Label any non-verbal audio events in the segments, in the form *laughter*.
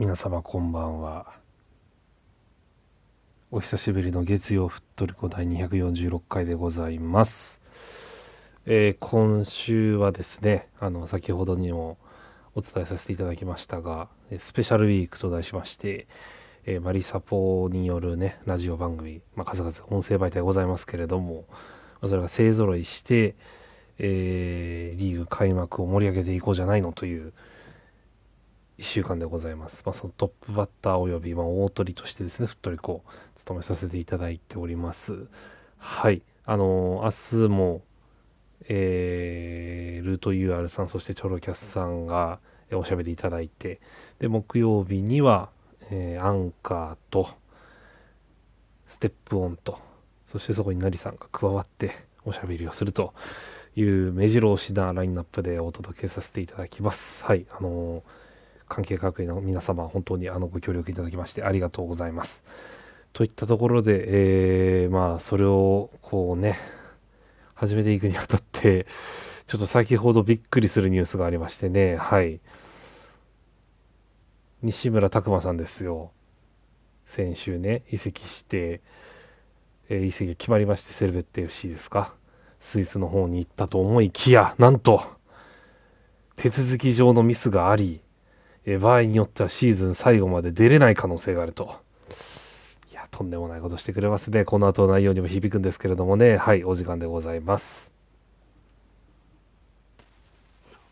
皆様こんばんは。お久しぶりの月曜ふっとりこ第246回でございます、えー今週はですねあの先ほどにもお伝えさせていただきましたがスペシャルウィークと題しまして、えーマリサポによるねラジオ番組、まあ、数々音声媒体ございますけれどもそれが勢ぞろいして、えーリーグ開幕を盛り上げていこうじゃないのという1週間でございます。まあ、そのトップバッターおよび、まあ、大鳥としてですね、ふっとりこう、務めさせていただいております。はい。あのー明日も、えールート UR さん、そしてチョロキャスさんがおしゃべりいただいて、で、木曜日には、えーアンカーと、ステップオンと、そしてそこになりさんが加わっておしゃべりをするという目白押しなラインナップでお届けさせていただきます。はい。あのー関係各位の皆様本当にあのご協力いただきましてありがとうございます。といったところで、えーまあそれをこうね始めていくにあたってちょっと先ほどびっくりするニュースがありましてね。はい。西村拓真さんですよ。先週ね移籍して、えー移籍が決まりましてセルベッテ FC ですか。スイスの方に行ったと思いきやなんと手続き上のミスがありえー場合によってはシーズン最後まで出れない可能性があると。いや、とんでもないことしてくれますね。この後の内容にも響くんですけれどもね。はい、お時間でございます。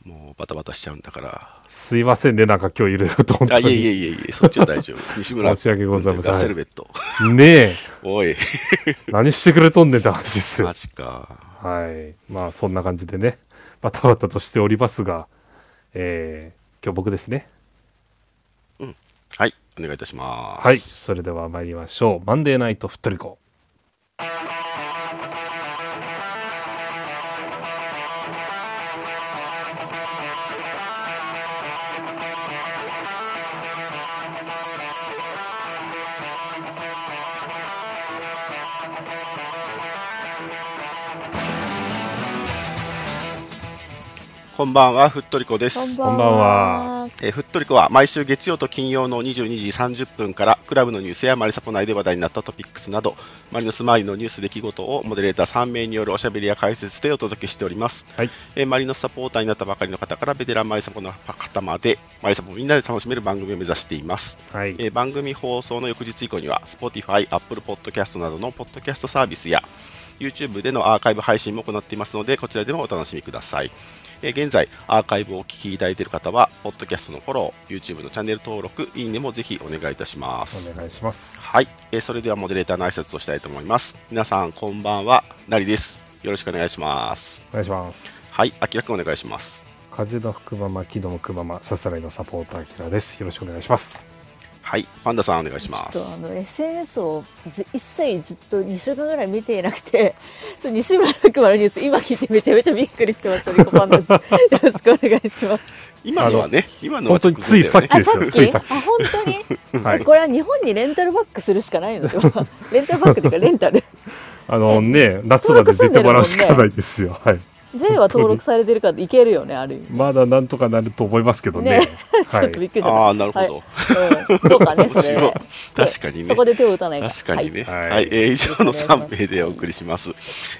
もうバタバタしちゃうんだから。すいませんね、なんか今日いろいろと本当あ、いえいに。えいえいえ、そっちは大丈夫。*laughs* 西村申し訳ございませんガセルベット。ねえ、おい、*laughs* 何してくれとんねんって話ですよマ。ジか。はい。まあ、そんな感じでね、バタバタとしておりますが、えー今日僕ですね。はい、お願いいたします。はい。それでは参りましょう。マンデーナイトふっとりこ。こんばんは、ふっとりこです。こんばんは。えーふっとりこは毎週月曜と金曜の22時30分からクラブのニュースやマリサポ内で話題になったトピックスなどマリノス周りのニュース出来事をモデレーター3名によるおしゃべりや解説でお届けしております、はい。えーマリノスサポーターになったばかりの方からベテランマリサポの方までマリサポをみんなで楽しめる番組を目指していますはい。えー番組放送の翌日以降には Spotify、Apple Podcast などのポッドキャストサービスや YouTube でのアーカイブ配信も行っていますのでこちらでもお楽しみください、えー現在アーカイブをお聞きいただいている方はポッドキャストのフォロー YouTube のチャンネル登録いいねもぜひお願いいたします。お願いします。はい、えーそれではモデレーターの挨拶をしたいと思います。皆さんこんばんは。なりです。よろしくお願いします。お願いします。はい。あきらくんお願いします。風の吹くまま木の向くままさすらいのサポーターキラです。よろしくお願いしますはいパンダさんお願いしまちょっとあすの SNS をず一切ずっと2週間ぐらい見ていなくて、*laughs* そう西村拓磨のニュース今聞いてめちゃめちゃびっくりしてます。リコパンダです。*laughs* よろしくお願いします。今のはね今のは本当についさっきあ、ですさっき？あ、本当に？*laughs* はいこれは日本にレンタルバックするしかないの？では。レンタルバックというかレンタル。あのね夏まで出てもらうしかないですよはい J は登録されてるからいけるよねある意味。まだなんとかなると思いますけどねねちはいょっとびっくりしちゃった。ああなるほど、はいうん、どうかねそれ。確かにねそこで手を打たないか。確かにね。ははいい、えー以上の3名でお送りします。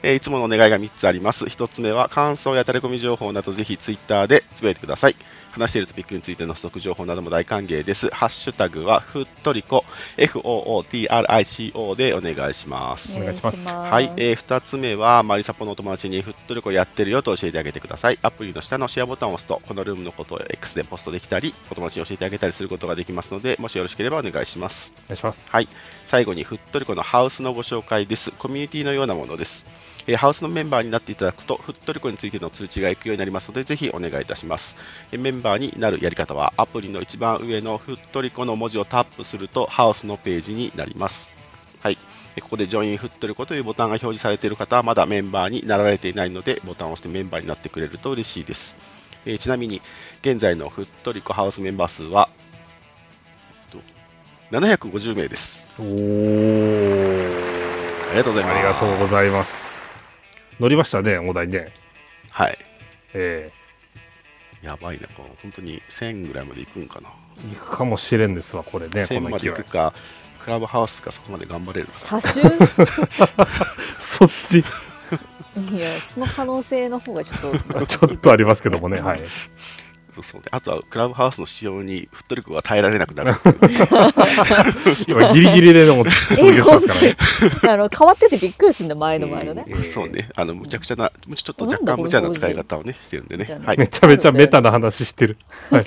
えーいつものお願いが3つあります。1つ目は感想やタレコミ情報などぜひツイッターでつぶやいてください。話しているトピックについての補足情報なども大歓迎です。ハッシュタグはふっとりこ FOOTRICO でお願いします。お願いしますはい、えー、2つ目はマリサポのお友達にふっとりこやってるよと教えてあげてください。アプリの下のシェアボタンを押すと、このルームのことを X でポストできたり、お友達に教えてあげたりすることができますので、もしよろしければお願いします。お願いしますはい最後にふっとりこのハウスのご紹介です。コミュニティのようなものです。えーハウスのメンバーになっていただくと、ふっとりこについての通知が行くようになりますので、ぜひお願いいたします。えーメンバーになるやり方は、アプリの一番上のふっとりこの文字をタップすると、ハウスのページになります。はい。えーここでジョインふっというボタンが表示されている方は、まだメンバーになられていないので、ボタンを押してメンバーになってくれると嬉しいです。えーちなみに、現在のふっとりこハウスメンバー数は、えっと750名です。おーありがとうございます。ありがとうございます乗りましたねお題ねはい。えやばいな、こう本当に1000ぐらいまで行くんかな。行くかもしれんですわ、これね、こ1000まで行く。か、クラブハウスがそこまで頑張れるか。差し *laughs* そっち、いやその可能性の方がちょっと *laughs* ちょっとありますけどもね、はい。そうそうであとはクラブハウスの使用にフットリコが耐えられなくなるっていう *laughs* 今、ギリギリででも、飛び出してますからね。あの変わっててびっくりするんだ前の前のね、うんそうね、あのむちゃくちゃな、むちょっと若干無茶な使い方をね、してるんでね。はいめ。ちゃめちゃメタな話してる。はい。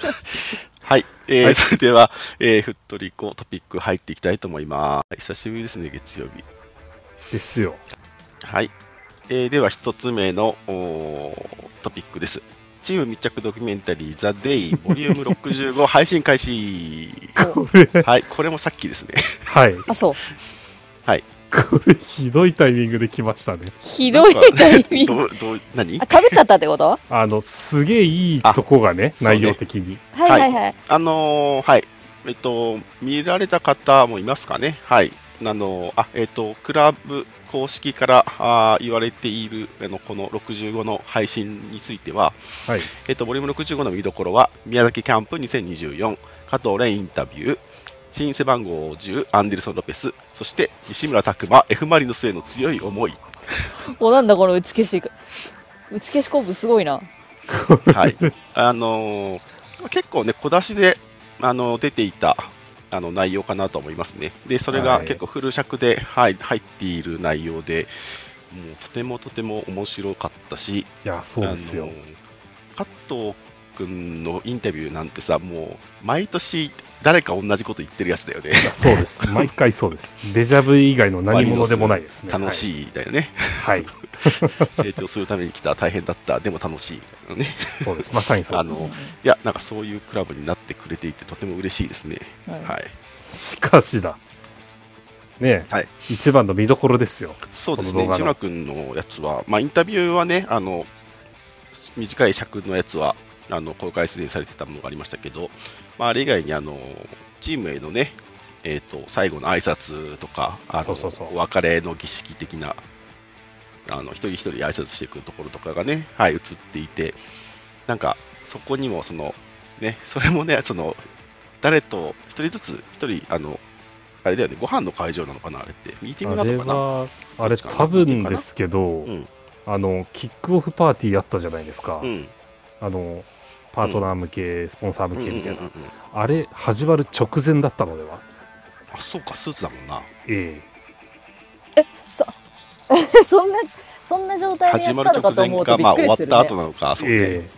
はい、えーはいそれでは、えーフットリコトピック入っていきたいと思います。久しぶりですね、月曜日。ですよ。はい。えーでは、一つ目のおートピックです。チーム密着ドキュメンタリー、ザ・デイ、ボリューム65 *laughs* 配信開始。これ、はい、これもさっきですね。はい。あそうこれ、ひどいタイミングで来ましたね。ひどいタイミングどう、どう、何？あかぶっちゃったってこと？あの、すげえいいとこがね内容的に。はいはいはいあのーはい、えっと、見られた方もいますかね？はい。あのーあ、えっと、クラブ公式からあー言われているあのこの65の配信については、はい。えっと、ボリューム65の見どころは、宮崎キャンプ2024、加藤蓮インタビュー、新背番号10、アンデルソン・ロペス、そして西村拓真、F・ マリノスへの強い思い。おなんだこの打ち消し打ち消しコンプすごいなはい。あのー結構ね、小出しで、あの出ていたあの内容かなと思いますね。で、それがはい結構フル尺で、はい、入っている内容で、もうとてもとても面白かったし、いや、そうですよ。加藤君のインタビューなんてさ、もう毎年誰か同じこと言ってるやつだよね。そうです。*laughs* 毎回そうです。デジャブ以外の何者でもないですね。楽しいだよね。はい。はい。成長するために来た大変だった、でも楽しいのね。そうです。まさにそうあのです。いや、なんかそういうクラブになってくれていて、とても嬉しいですね。はいはい。しかしだ。ねえ、はい一番の見どころですよ。そうですね、この動画の内村君のやつは、まあ、インタビューはね、あの短い尺のやつはあの公開すでにされてたものがありましたけど、まあ、あれ以外にあのチームへのね、えー、と最後の挨拶とか、あのそうそうそうお別れの儀式的な、あの一人一人挨拶していくところとかがね、はい、映っていて、なんかそこにもその、ね、それもね、その誰と一人ずつ、一人、あのあれだよね、ご飯の会場なのかな、あれって、ミーティングなのかな。は、あれ多分ですけど、うんあの、キックオフパーティーあったじゃないですか。うんあの、パートナー向け、スポンサー向けみたいな。うんうんうんうん。あれ、始まる直前だったのでは。あそうかスーツだもんな。えそ *laughs* そんなそんな状態でや始まるったのか直前と思うとびかまあ終わった後なのかえそうね、え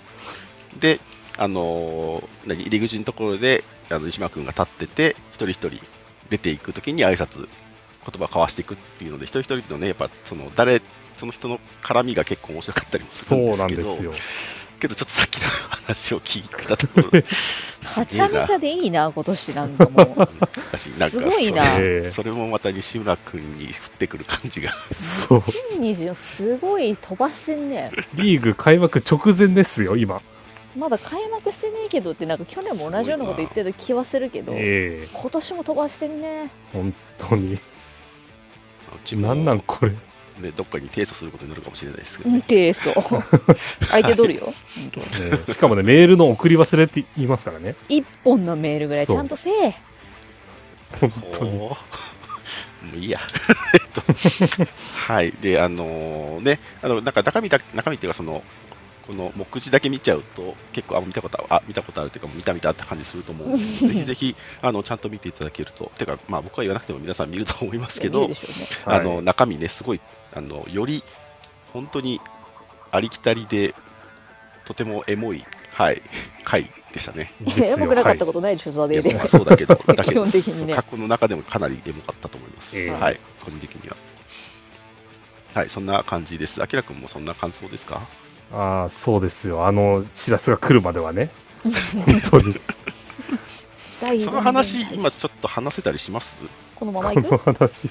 であのー何入り口のところであの西村君が立ってて一人一人出ていくときに挨拶言葉を交わしていくっていうので一人一人のねやっぱその誰その人の絡みが結構面白かったりもすそうるんですけど。なんですよ。けどちょっとさっきの話を聞いたところで *laughs* はちゃめちゃでいいな今年なんかもだしなんかすごいな。それもまた西村君に降ってくる感じが。そう。う20すごい飛ばしてんね。リーグ開幕直前ですよ、今。まだ開幕してねえけどってなんか去年も同じようなこと言ってた気はするけどええ。今年も飛ばしてんね。本当に。うちも。なんなんこれ。ね、どっかに提訴することになるかもしれないですけど、うんね、てそう相手取るよ。ええしかもね、メールの送り忘れって言いますからね。一本のメールぐらいちゃんとせえ。本当に。もういいや。*laughs* えっと、はい。で、あのね、あの、なんか中身だ、中身っていうか、その、この目次だけ見ちゃうと、結構、あ、見たことある、あ、見たことあるっていうか、見た見たって感じすると思うので、*laughs* ぜひぜひ、あの、ちゃんと見ていただけると、てか、まあ、僕は言わなくても皆さん見ると思いますけどねはいあの、中身ね、すごい、あの、より、本当に、ありきたりで、とてもエモい、はい、*laughs* 回でしたね。エモくなかったことないでしょ、ザデーでそうだけど、*laughs* だけ基ど本的にね過去の中でもかなりエモかったと思います。ええはい、個人的には。はい、そんな感じです。あきらくんもそんな感想ですか？ああ、そうですよ。あの、知らせが来るまではね。*laughs* 本当に。第その話、今ちょっと話せたりします？このままこのいく話。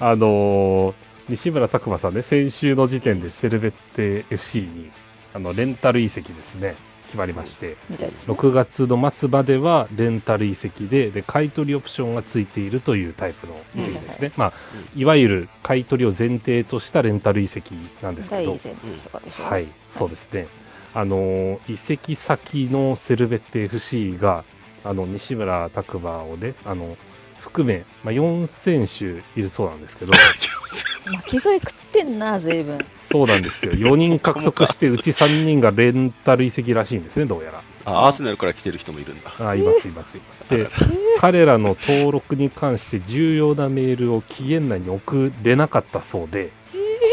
あのー西村拓真さんね、先週の時点でセルベッテ FC にあのレンタル移籍ですね、決まりまして、ね。6月の末まではレンタル移籍でで、買い取りオプションがついているというタイプの移籍ですね。まあ、いわゆる買い取りを前提としたレンタル移籍なんですけど。はい、そうですね。あの移籍先のセルベッテ FC があの西村拓磨をねあの含め、まあ、4選手いるそうなんですけど。*laughs* 巻き添え食ってんな随分。そうなんですよ。4人獲得してうち3人がレンタル移籍らしいんですねどうやら。あアーセナルから来てる人もいるんだ。あいますいますいます。で彼らの登録に関して重要なメールを期限内に送れなかったそうで。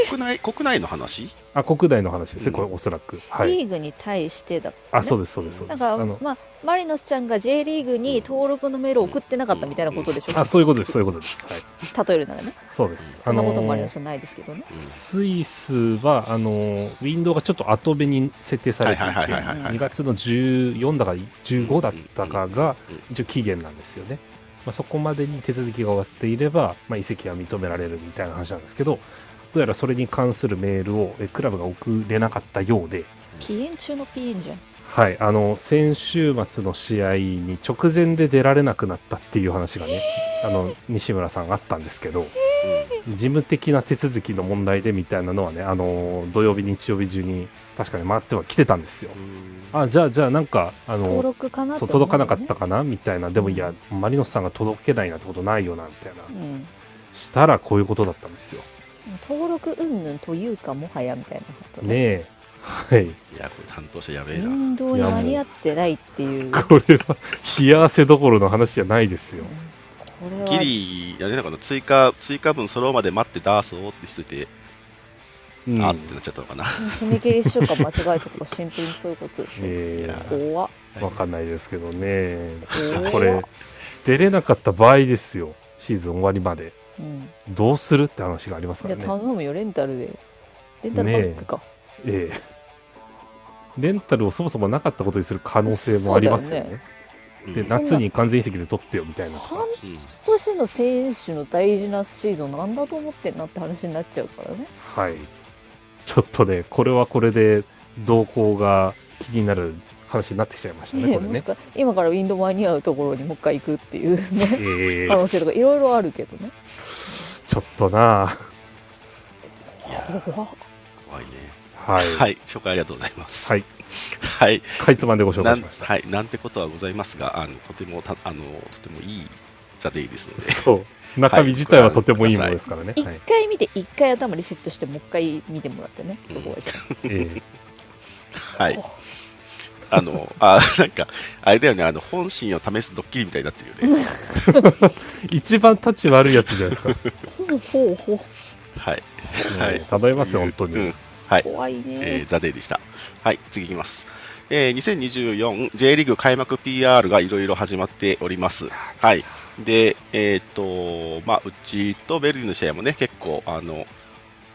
国内国内の話？あ国内の話ですね、うん。これおそらく。はい。リーグに対してだあそうですそうですそうでだからすあのまあマリノスちゃんが J リーグに登録のメールを送ってなかったみたいなことでしょあそういうことですそういうことです。はい。例えるならね。そうです。そんなこともマリノスはないですけどね。スイスはあのウィンドウがちょっと後目に設定されていてはいはいはいはいはい。2月の14だか15だったかが一応期限なんですよね、まあ、そこまでに手続きが終わっていれば、まあ、移籍は認められるみたいな話なんですけどどうやらそれに関するメールをえクラブが送れなかったようで、ピエン中のピエンじゃん。はい、あの先週末の試合に直前で出られなくなったっていう話がね、あの西村さんあったんですけど、事務的な手続きの問題でみたいなのはね、あの土曜日、日曜日中に確かに回っては来てたんですよ。うん。あじゃあ、じゃあ、なんか、あ登の録かなってそう思うよね。届かなかったかな？みたいな、でもいや、マリノスさんが届けないなんてことないよなみたいな、うん。したらこういうことだったんですよ。登録云々というかもはやみたいなことね。え、はい、いや、これ担当者やべえな。運動に間に合ってないっていう。これは冷や汗どころの話じゃないですよ。これは。ギリ、やれなかな追加、追加分揃うまで待って出そうってしてて、うん。あってなっちゃったのかな。締め切り週間間違えたとかシンプルにそういうことですよ、え怖っ。わかんないですけどね。これ、出れなかった場合ですよ、シーズン終わりまで。うん、どうするって話がありますかじゃらね。あ頼むよレンタルでレンタルバッグか、ええレンタルをそもそもなかったことにする可能性もありますよね。うんで、夏に完全移籍で取ってよみたいな。半うん年の選手の大事なシーズンなんだと思ってんなって話になっちゃうからねはい。ちょっとね、これはこれで動向が気になる話になってきちゃいましたね、これね。もしか今からウィンド間に合うところにもう一回行くっていうねええ可能性とかいろいろあるけどねちょっとな怖っ怖いね。はい。はい、紹介ありがとうございます。はい。はい。かいつまんでご紹介しました。なんはい、なんてことはございますが、あのとてもたあのとてもいいザデイですので、そう。*laughs* 中身自体はとてもいいものですからね。一はい。回見て一回頭リセットしてもう一回見てもらってねそこはじゃええ *laughs* はい。あの、あ、なんか、あれだよね、あの、本心を試すドッキリみたいになってるよね。*laughs* 一番タッチ悪いやつじゃないですか。あほうほうほはい。はい。頼みますよ、本当に。うん。はい。う怖いね、えーザデイでした。はい、次いきます。えー、2024 J リーグ開幕 PR がいろいろ始まっております。はい。で、えっ、と、まあ、うちとベルディの試合もね、結構、あの、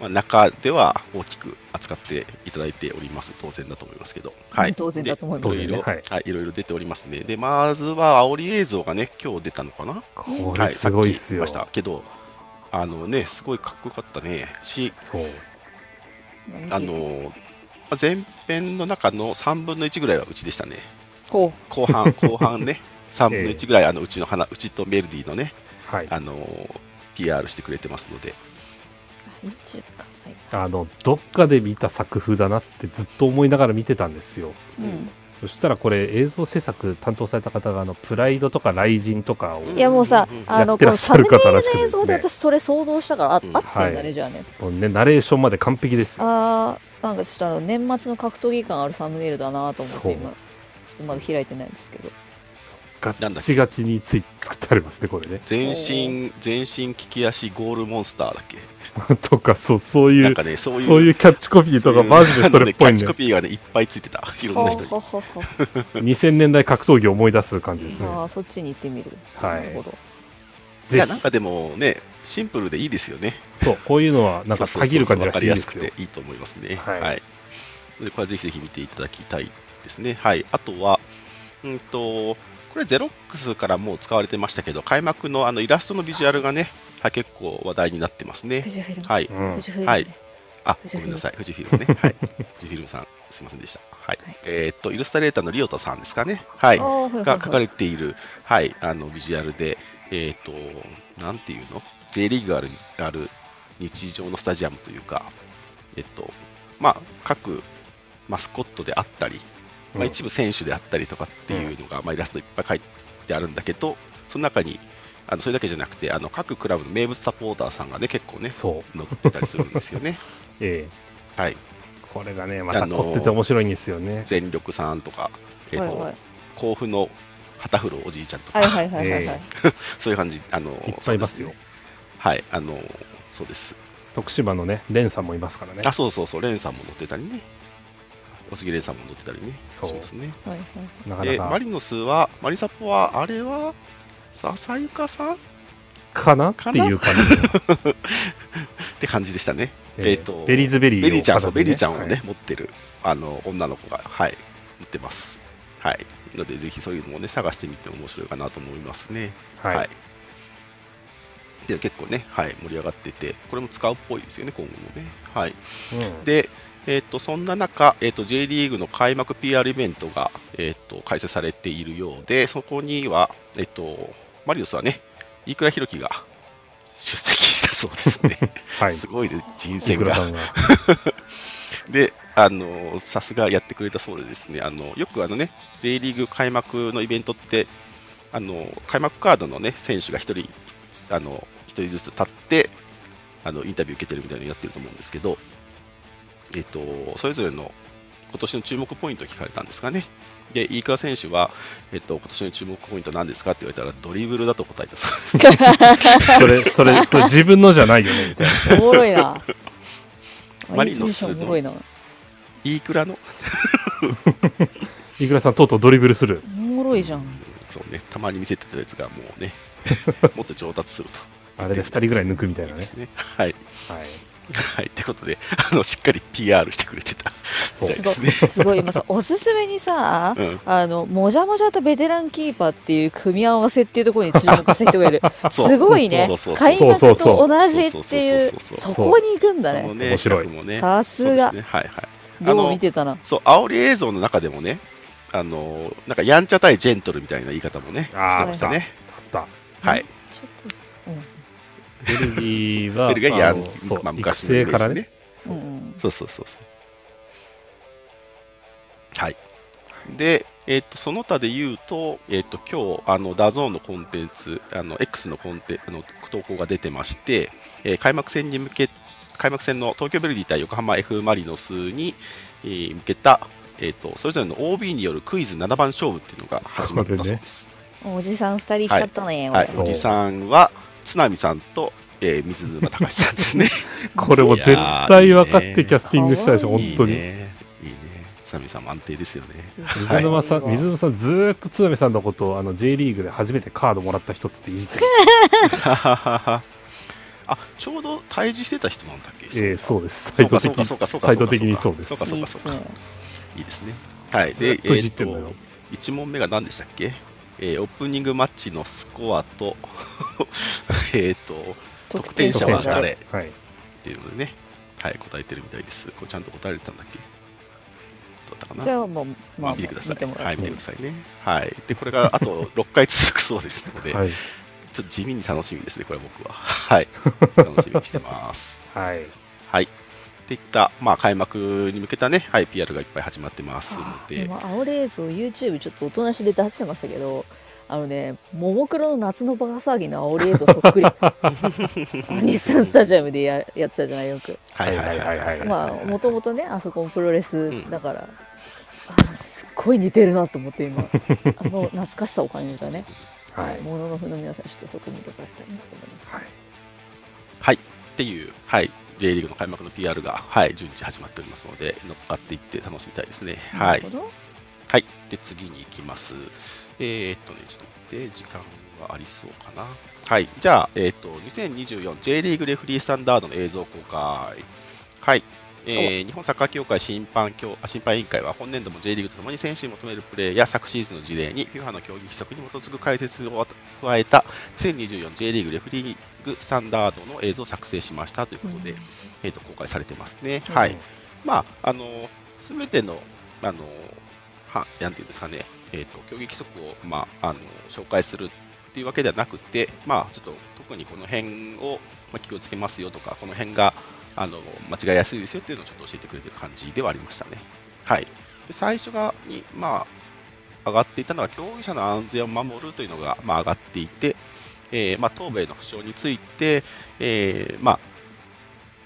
まあ、中では大きく扱っていただいております。当然だと思いますけど。はい。当然だと思いますでいろいろ、当然ねはい、いろいろ出ておりますね。で、まずは、煽り映像がね、今日出たのかな？はい、これすごいっすよ。さっき言いましたけど、あのね、すごいかっこよかったね。し、そう。あのまあ前編の中の3分の1ぐらいはうちでしたね。ほ後半、*laughs* 後半ね、3分の1ぐらい、あのうちの花、うちとメルディのね、はい。あの PR してくれてますので、う YouTube か。はい。あの、どっかで見た作風だなってずっと思いながら見てたんですよ。うん。そしたらこれ映像制作担当された方があのプライドとか雷神とかをうんいやもうさ、うんあのやってらっしゃるこのサムネイルの映像で私それ想像したからあ,、うん。合ってんだね、はいじゃあね。もうねナレーションまで完璧です。よ。あーなんかちょっとあの年末の格闘技感あるサムネイルだなと思って今。ちょっとまだ開いてないんですけどガなんだっけ？ッチガチについ作ってありますね、これね。全身、全身利き足ゴールモンスターだっけ？*laughs* とか、そう、そういう、なんかね、そういう、そういうキャッチコピーとかマジでそれっぽいねキャッチコ、ピーがね、いっぱいついてた。*laughs* いろんな人に。はははは2000年代格闘技を思い出す感じですね。ああそっちに行ってみる、はいなるほどいや、なんかでもね、シンプルでいいですよね。そう、こういうのはなんかそうそうそうたぎる感じがわかりやしていいですすよ。くていいと思いますね。ははいい。でこれはぜひぜひ見ていただきたいですね。はい。あとは、うんと、これゼロックスからもう使われてましたけど、開幕のあのイラストのビジュアルがね、はい結構話題になってますね富。士フィルム、はい。うんはいあ、ごめんなさい。富士フィルムね。はい。富士フィルムさん、すみませんでした。はい。はいえーっと、イラストレーターのリオタさんですかね。はいが書かれている、はい、あのビジュアルで、えっ、と、なんていうの ?J リーグがあるある日常のスタジアムというか、えっと、まあ、各マスコットであったり、まあ、うん一部選手であったりとかっていうのが、まあ、イラストいっぱい書いてあるんだけどその中にあのそれだけじゃなくてあの各クラブの名物サポーターさんがね結構ねそう。載ってたりするんですよね。*laughs* ええ。はい、これがねまたあのー凝ってて面白いんですよね。全力さんとか、えーとはいはい。甲府の旗振るおじいちゃんとか、はいはいはい。*laughs* そういう感じあのいっぱいいますよ。す。ねはいあのそうです。徳島のねレンさんもいますからね。あそうそうそうレンさんも乗ってたりね小杉レンさんも乗ってたりね。そう。しますね。はいはい。なかなか。でマリノスはマリサポはあれは笹ゆかさん？っかな？っていう感じ *laughs* て感じでしたね。でえーとベリーズベリーをベリーちゃん、そう、ベリーちゃんをね、はい。持ってる、あの、女の子が、はい、乗ってます。はい。ので、ぜひそういうのもね、探してみても面白いかなと思いますね。はい。で、結構ね、はい、盛り上がってて、これも使うっぽいですよね、今後もね。はい。うん。で、えっ、と、そんな中、えっ、と、J リーグの開幕 PR イベントが、えっ、と、開催されているようで、そこには、えっ、と、マリノスはね、飯倉弘樹が出席したそうですね。はい。*laughs* すごいね、人い選が。*laughs* で、あのさすがやってくれたそうでですね、あのよくあのね、J リーグ開幕のイベントって、あの開幕カードのね、選手が1人、あの一人ずつ立って、あのインタビュー受けてるみたいなのやってると思うんですけど、えっと、それぞれの今年の注目ポイントを聞かれたんですかね。で、飯倉選手は、えっと、今年の注目ポイント何ですか？って言われたら、ドリブルだと答えたそうです。*laughs* それそれそれ自分のじゃないよねみたいなおもろいな。*laughs* マリノスの。飯倉の、いくらさんとうとうドリブルするおもろいじゃん。そうね、たまに見せてたやつがもうね、*laughs* もっと上達すると。あれで2人ぐらい抜くみたいなねですね。はい。はいはい。ってことで、*laughs* あの、しっかり PR してくれてた。そうすごいですね。すごい今さおすすめにさ、*laughs* うんあのもじゃもじゃとベテランキーパーっていう組み合わせっていうところに注目した人がいるすごいね開幕と同じっていうそこに行くんだねね、面白いね。さすがね。はいはい。あようの見てたなそう、煽り映像の中でもね、あの、なんかやんちゃ対ジェントルみたいな言い方もね、してましたね。はい。ベルギーはベルギーはやんまあ、昔育のからねそうそうそうそう。はい。で、えっとその他で言うと、えっと今日あの DAZN のコンテンツ、あの X のコンテあの投稿が出てまして、えー開幕戦に向け開幕戦の東京ベルディ対横浜 F・ マリノスに、えー向けた、えっとそれぞれの OB によるクイズ7番勝負っていうのが始まったそうです。おじさん二人来ちゃったね、はい、そうおじさんは津波さんと、えー水沼隆さんですね。*laughs* これも絶対分かってキャスティングしたでしょ本当に。いいね。津波さんも安定ですよね。水沼さん、水沼さんずーっと津波さんのことをあの J リーグで初めてカードもらった人っつっていじってるあ、ちょうど対峙してた人なんだっけ？ええそうですそうかサイド的そうかそうかそうかサイド的にそうです。そうかそうかそうか。いいですね。はい。で、えっじってんのよ。と、1問目が何でしたっけ？えーオープニングマッチのスコアと、*laughs* えっと、得点者は誰？っはいていうのでね、はい、答えてるみたいです。これちゃんと答えれたんだっけ？どうだったかな？じゃあもうまあ見てください。はい、見てくださいね。はい。で、これがあと6回続くそうですので、はいちょっと地味に楽しみですね、これ僕は。はい。楽しみにしてます。は *laughs* いはい。っていった、まあ、開幕に向けたね、はい、PR がいっぱい始まってますので、あ青レースを YouTube ちょっとおとなしで出してましたけどあのねももクロの夏のバカ騒ぎの煽り映像そっくり。*laughs* 日産スタジアムでややってたじゃないよく。はいはいはいはい。まあもともとねあそこもプロレスだから、あのすっごい似てるなと思って今。*laughs* あの懐かしさを感じたね。はい。もののふの皆さんちょっとそこ見てもらったらなと思います、はい。はい。っていう、はい、J リーグの開幕の PR が、はい、順次始まっておりますので、乗っかっていって楽しみたいですね。はないはい。で、次に行きます。えー、っとね、ちょっと待って、時間はありそうかな。はい。じゃあ、えーっと、2024 J リーグレフリースタンダードの映像公開。はい。えー日本サッカー協会審判協あ審判委員会は本年度も J リーグとともに選手に求めるプレーや昨シーズンの事例に FIFA の競技規則に基づく解説を加えた 2024J リーグレフリーグスタンダードの映像を作成しましたということで、えー、と公開されてますね。うんはい。まあ、あの、すべての、あの、は、なんていうんですかね、えっ、と、競技規則を、まあ、あの、紹介するっていうわけではなくて、まあ、ちょっと、特にこの辺を、まあ、気をつけますよとか、この辺が、あの、間違いやすいですよっていうのをちょっと教えてくれてる感じではありましたね。はい、で最初がに、まあ、上がっていたのは競技者の安全を守るというのが、まあ、上がっていて、えーまあ、頭部への負傷について、えーまあ、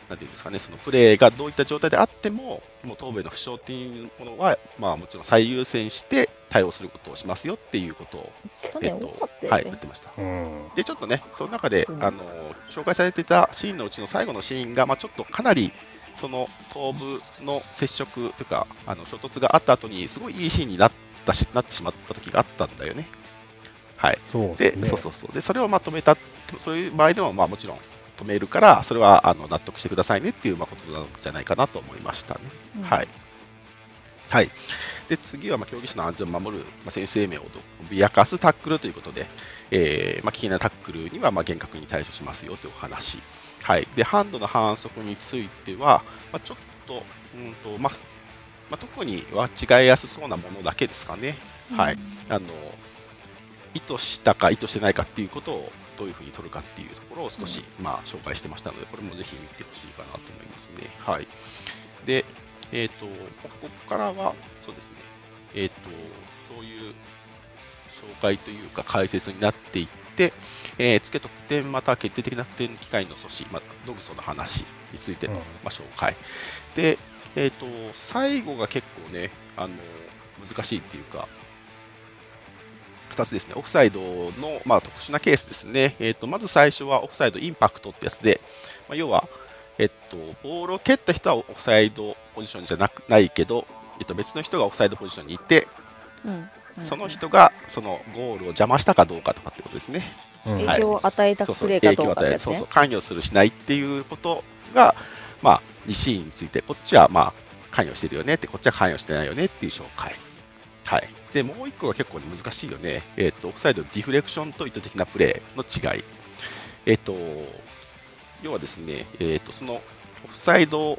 なんていうんですかね、そのプレーがどういった状態であっても、もう頭部への負傷っていうものは、まあ、もちろん最優先して対応することをしますよっていうことを、去年多かったよはい、ね言ってました。うんで、ちょっとね、その中で、うんあの紹介されていたシーンのうちの最後のシーンが、まあ、ちょっとかなり、その頭部の接触というか、あの衝突があった後に、すごいいいシーンになったしなってしまった時があったんだよね。はい。で、そうですねそうそうそう。で、それをまとめた、そういう場合でも、まあもちろん止めるから、それはあの納得してくださいねっていうまあことなんじゃないかなと思いましたね。うんはい。はい。で、次は、まあ、競技者の安全を守る、まあ、先生名を脅かすタックルということで、えーまあ、危険なタックルには、まあ、厳格に対処しますよというお話。はい。で、ハンドの反則については、まあ、ちょっと、うんと、まあ、まあ、特には違いやすそうなものだけですかね。はい。あの意図したか意図してないかっていうことをどういうふうに取るかっていうところを少し、まあ、紹介してましたので、これもぜひ見てほしいかなと思いますね。はい。で、えっ、と、ここからは、そうですね、えっ、と、そういう紹介というか解説になっていって、えー、付け得点または決定的な得点機会の阻止、まあ、ドグソの話についての、うん。まあ、紹介。で、えっ、と、最後が結構ね、あの、難しいっていうか、2つですね、オフサイドの、まあ、特殊なケースですね、えー、とまず最初はオフサイドインパクトってやつで、まあ、要は、えっと、ボールを蹴った人はオフサイドポジションじゃなくないけど、えっと、別の人がオフサイドポジションにいて、うんその人がそのゴールを邪魔したかどうかとかってことですね。うん影響を与えたプレーかどうかねそうそう関与するしないっていうことが、まあ、2シーンについて、こっちはまあ関与してるよねって、こっちは関与してないよねっていう紹介。はい、でもう1個が結構、ね、難しいよね、えーと、オフサイド、ディフレクションと意図的なプレーの違い。えっ、と、要はですね、えー、とそのオフサイド、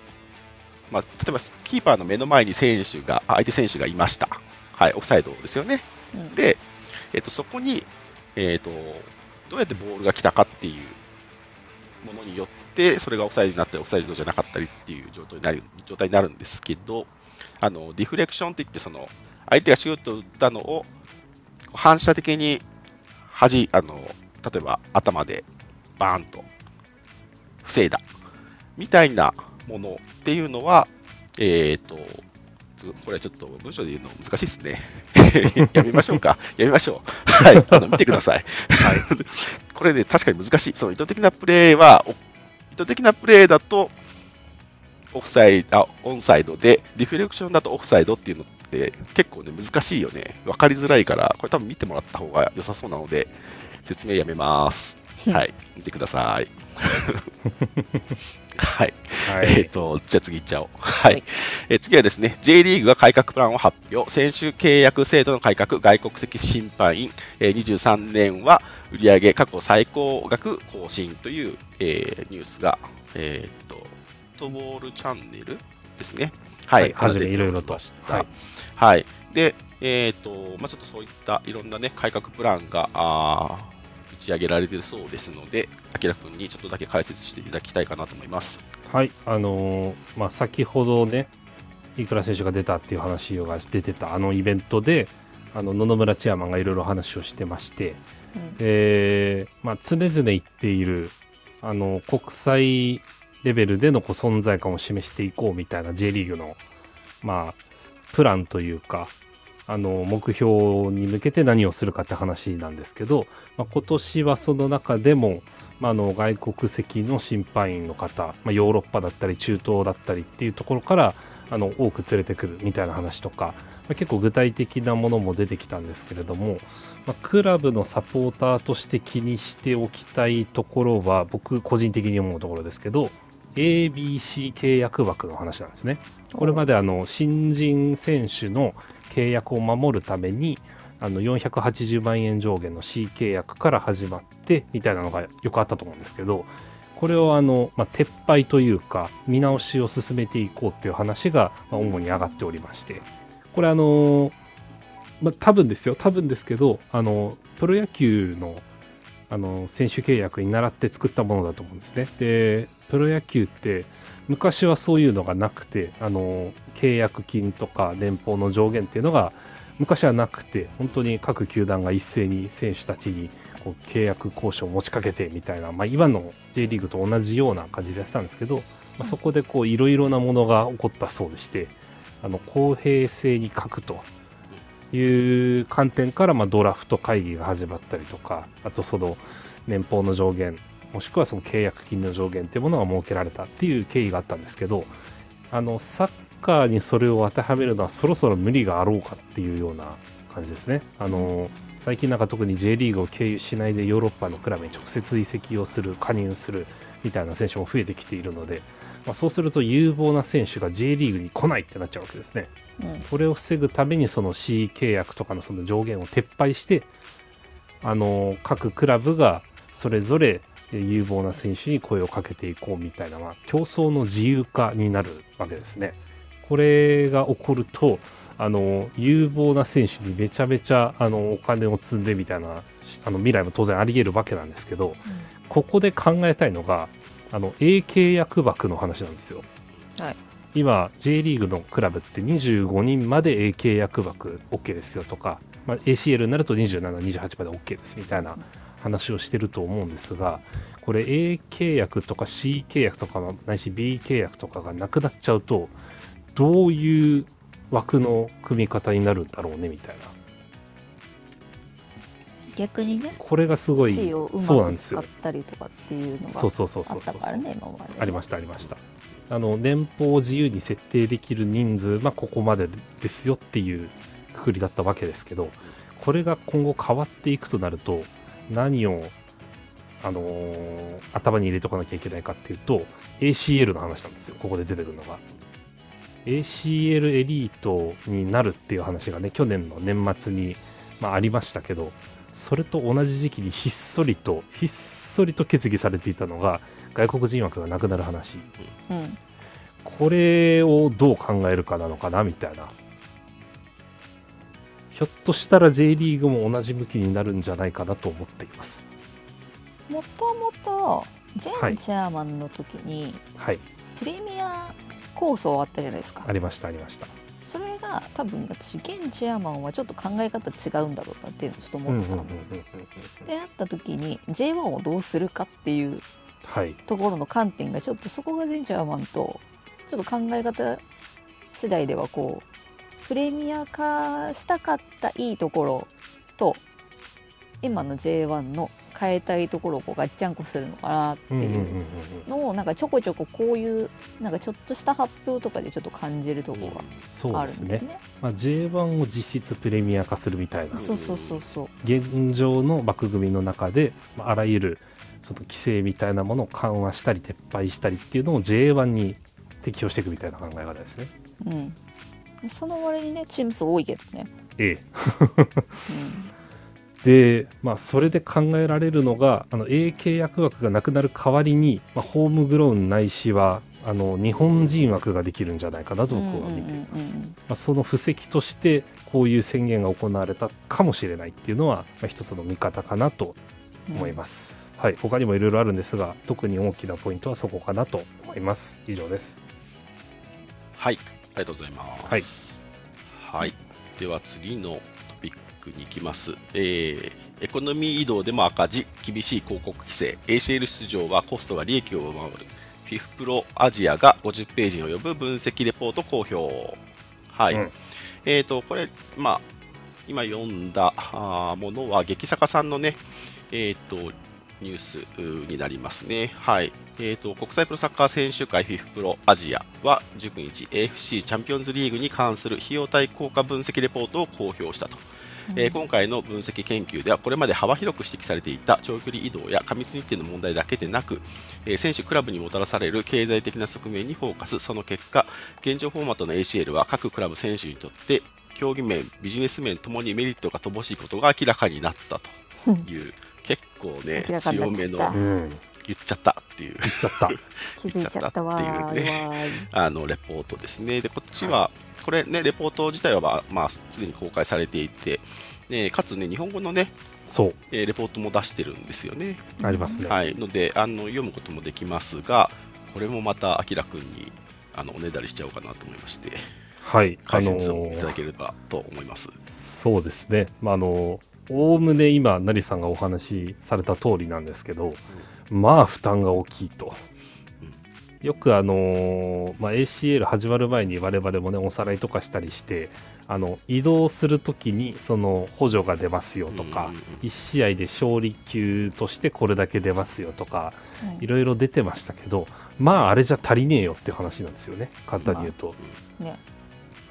まあ、例えばキーパーの目の前に選手が相手選手がいました、はい、オフサイドですよね。うんで、えっとそこに、えっとどうやってボールが来たかっていうものによってそれがオフサイドになったりオフサイドじゃなかったりっていう状態になる状態になるんですけどあのディフレクションっていってその相手がシュートを打ったのを反射的に端あの例えば頭でバーンと防いだみたいなものっていうのはえっ、とつこれはちょっと文章で言うの難しいですね。*laughs* やめましょうか。やめましょう。はい。あの見てください。はい。*laughs* これね、確かに難しい。その意図的なプレーは、お意図的なプレーだと、オフサイド、あ、オンサイドで、ディフレクションだとオフサイドっていうのって結構ね、難しいよね。わかりづらいから、これ多分見てもらった方が良さそうなので、説明やめます。はい。見てください。*laughs* はい。はい。えっ、と、じゃあ次行っちゃおう。はい。はいえー次はですね、J リーグが改革プランを発表、選手契約制度の改革、外国籍審判員、えー23年は売上過去最高額更新という、えーニュースが、えっ、と、フットボールチャンネルですね。はい。はいめいろいろとはいはい。で、えっ、と、まあちょっとそういったいろんなね、改革プランが、あー打ち上げられているそうですので、あきらくんにちょっとだけ解説していただきたいかなと思います。はい、あのーまあ、先ほどね、いくら選手が出たっていう話が出てたあのイベントで、あの野々村チェアマンがいろいろ話をしてまして、うんえーまあ、常々言っているあの国際レベルでのこう存在感を示していこうみたいな J リーグの、まあ、プランというかあの目標に向けて何をするかって話なんですけど、まあ、今年はその中でも、まあ、の外国籍の審判員の方、まあ、ヨーロッパだったり中東だったりっていうところからあの多く連れてくるみたいな話とか、まあ、結構具体的なものも出てきたんですけれども、まあ、クラブのサポーターとして気にしておきたいところは僕個人的に思うところですけど ABC 契約枠の話なんですね。これまであの新人選手の契約を守るためにあの480万円上限の C 契約から始まってみたいなのがよくあったと思うんですけどこれをあの、まあ、撤廃というか見直しを進めていこうっていう話が、ま、主に上がっておりましてこれあのまあ、多分ですよ多分ですけどあのプロ野球のあの選手契約に倣って作ったものだと思うんですね。でプロ野球って昔はそういうのがなくてあの契約金とか年俸の上限っていうのが昔はなくて本当に各球団が一斉に選手たちにこう契約交渉を持ちかけてみたいな、まあ、今の J リーグと同じような感じでやってたんですけど、まあ、そこでこういろいろなものが起こったそうでしてあの公平性に欠くという観点から、まあ、ドラフト会議が始まったりとかあとその年俸の上限もしくはその契約金の上限っていうものが設けられたっていう経緯があったんですけどあのサッカーにそれを当てはめるのはそろそろ無理があろうかっていうような感じですね。あの最近なんか特に J リーグを経由しないでヨーロッパのクラブに直接移籍をする加入するみたいな選手も増えてきているので、まあ、そうすると有望な選手が J リーグに来ないってなっちゃうわけですね。うんこれを防ぐためにその C 契約とかのその上限を撤廃してあの各クラブがそれぞれえ有望な選手に声をかけていこうみたいな、まあ、競争の自由化になるわけですね。これが起こるとあの有望な選手にめちゃめちゃあのお金を積んでみたいなあの未来も当然あり得るわけなんですけどここで考えたいのがあの A 契約枠の話なんですよ。はい今 J リーグのクラブって25人まで A 契約枠 OK ですよとか、まあ、ACL になると27、28まで OK ですみたいな話をしてると思うんですがこれ A 契約とか C 契約とかないし B 契約とかがなくなっちゃうとどういう枠の組み方になるんだろうねみたいな。逆にねこれがすごい C をうそうなんですよ。まく使ったりとかっていうのがそうそうそうあったからね今まで。ありましたありました。あの年俸を自由に設定できる人数、まあ、ここまでですよっていうくくりだったわけですけどこれが今後変わっていくとなると何を、あのー頭に入れておかなきゃいけないかっていうと ACL の話なんですよ。ここで出てくるのが。ACL エリートになるっていう話がね去年の年末に、まあ、ありましたけどそれと同じ時期にひっそりとひっそりと決議されていたのが外国人枠がなくなる話。うん。これをどう考えるかなのかなみたいなひょっとしたら J リーグも同じ向きになるんじゃないかなと思っています。もともとはい前チェアマンの時にはい。プレミア構想あったじゃないですか。ありましたありました。それが多分私現チェアマンはちょっと考え方違うんだろうなっていうのをちょっと思ってたの。ってなった時に J1 をどうするかっていうはい。ところの観点がちょっとそこが前チェアマンとちょっと考え方次第ではこうプレミア化したかったいいところと今の J1 の変えたいところをこうガッチャンコするのかなっていうんうんうんうんうのをなんかちょこちょここういうなんかちょっとした発表とかでちょっと感じるところがあそうですねるんだよね。まあ、J1 を実質プレミア化するみたいなそうそうそうそう。現状の枠組みの中で、まあ、あらゆるその規制みたいなものを緩和したり撤廃したりっていうのを J1 に適用していくみたいな考え方ですね。うん。その割にねチーム数多いけどね。ええうん。で、まあ、それで考えられるのがあの A 契約枠がなくなる代わりに、まあ、ホームグローンないしはあの日本人枠ができるんじゃないかなと僕は見ています。うんうんうんうんまあ、その布石としてこういう宣言が行われたかもしれないっていうのは、まあ、一つの見方かなと思います。はい、他にもいろいろあるんですが特に大きなポイントはそこかなと思います。以上です。はい、ありがとうございます。はい。では次のトピックに行きます。えーエコノミー移動でも赤字、厳しい広告規制、ACL 出場はコストが利益を上回る、フィフプロアジアが50ページに及ぶ分析レポート公表。はい。うんえっ、と、これ、まあ、今読んだあーものは、劇坂さんのね、えっ、と、ニュースになりますね。はい。えー、と国際プロサッカー選手会 FIF プロアジアは19日 AFC チャンピオンズリーグに関する費用対効果分析レポートを公表したと、えー今回の分析研究ではこれまで幅広く指摘されていた長距離移動や過密日程の問題だけでなく、えー選手クラブにもたらされる経済的な側面にフォーカスその結果現状フォーマットの ACL は各クラブ選手にとって競技面ビジネス面ともにメリットが乏しいことが明らかになったという結構ね強めの言っちゃったっていう言っちゃった。*laughs* 気づいちゃったっちゃったわーいあのレポートですね。で、こっちは、これね、レポート自体は、まあ、まあ、すでに公開されていて、ね、かつね、日本語のね、そう、えーレポートも出してるんですよね。ありますね。はい、のであの、読むこともできますが、これもまた、あきらくんにあのおねだりしちゃおうかなと思いまして、はい。あ解の説をいただければと思います。そうですね。まあ、あの、おおむね今、成さんがお話しされた通りなんですけど、まあ、負担が大きいと。よくあのーまあ、ACL 始まる前に我々もねおさらいとかしたりしてあの移動するときにその補助が出ますよとか、うんうんうん。1試合で勝利級としてこれだけ出ますよとかうんいろいろ出てましたけどまああれじゃ足りねえよっていう話なんですよね。簡単に言うと。ね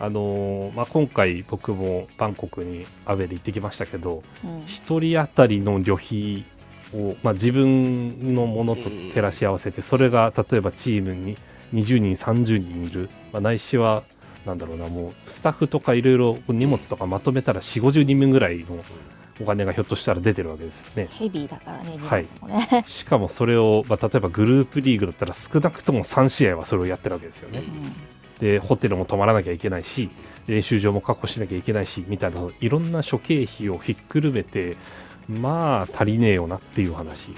あのーまあ、今回僕もバンコクにアウェイで行ってきましたけどうん。1人当たりの旅費を、まあ、自分のものと照らし合わせてそれが例えばチームに20人30人いる、まあ、ないしはなんだろうなもうスタッフとかいろいろ荷物とかまとめたら4 5 0人分ぐらいのお金がひょっとしたら出てるわけですよね。ヘビーだからね荷はい *laughs* しかもそれを、まあ、例えばグループリーグだったら少なくとも3試合はそれをやってるわけですよね。でホテルも泊まらなきゃいけないし練習場も確保しなきゃいけないしみたいないろんな諸経費をひっくるめてまあ足りねえよなっていう話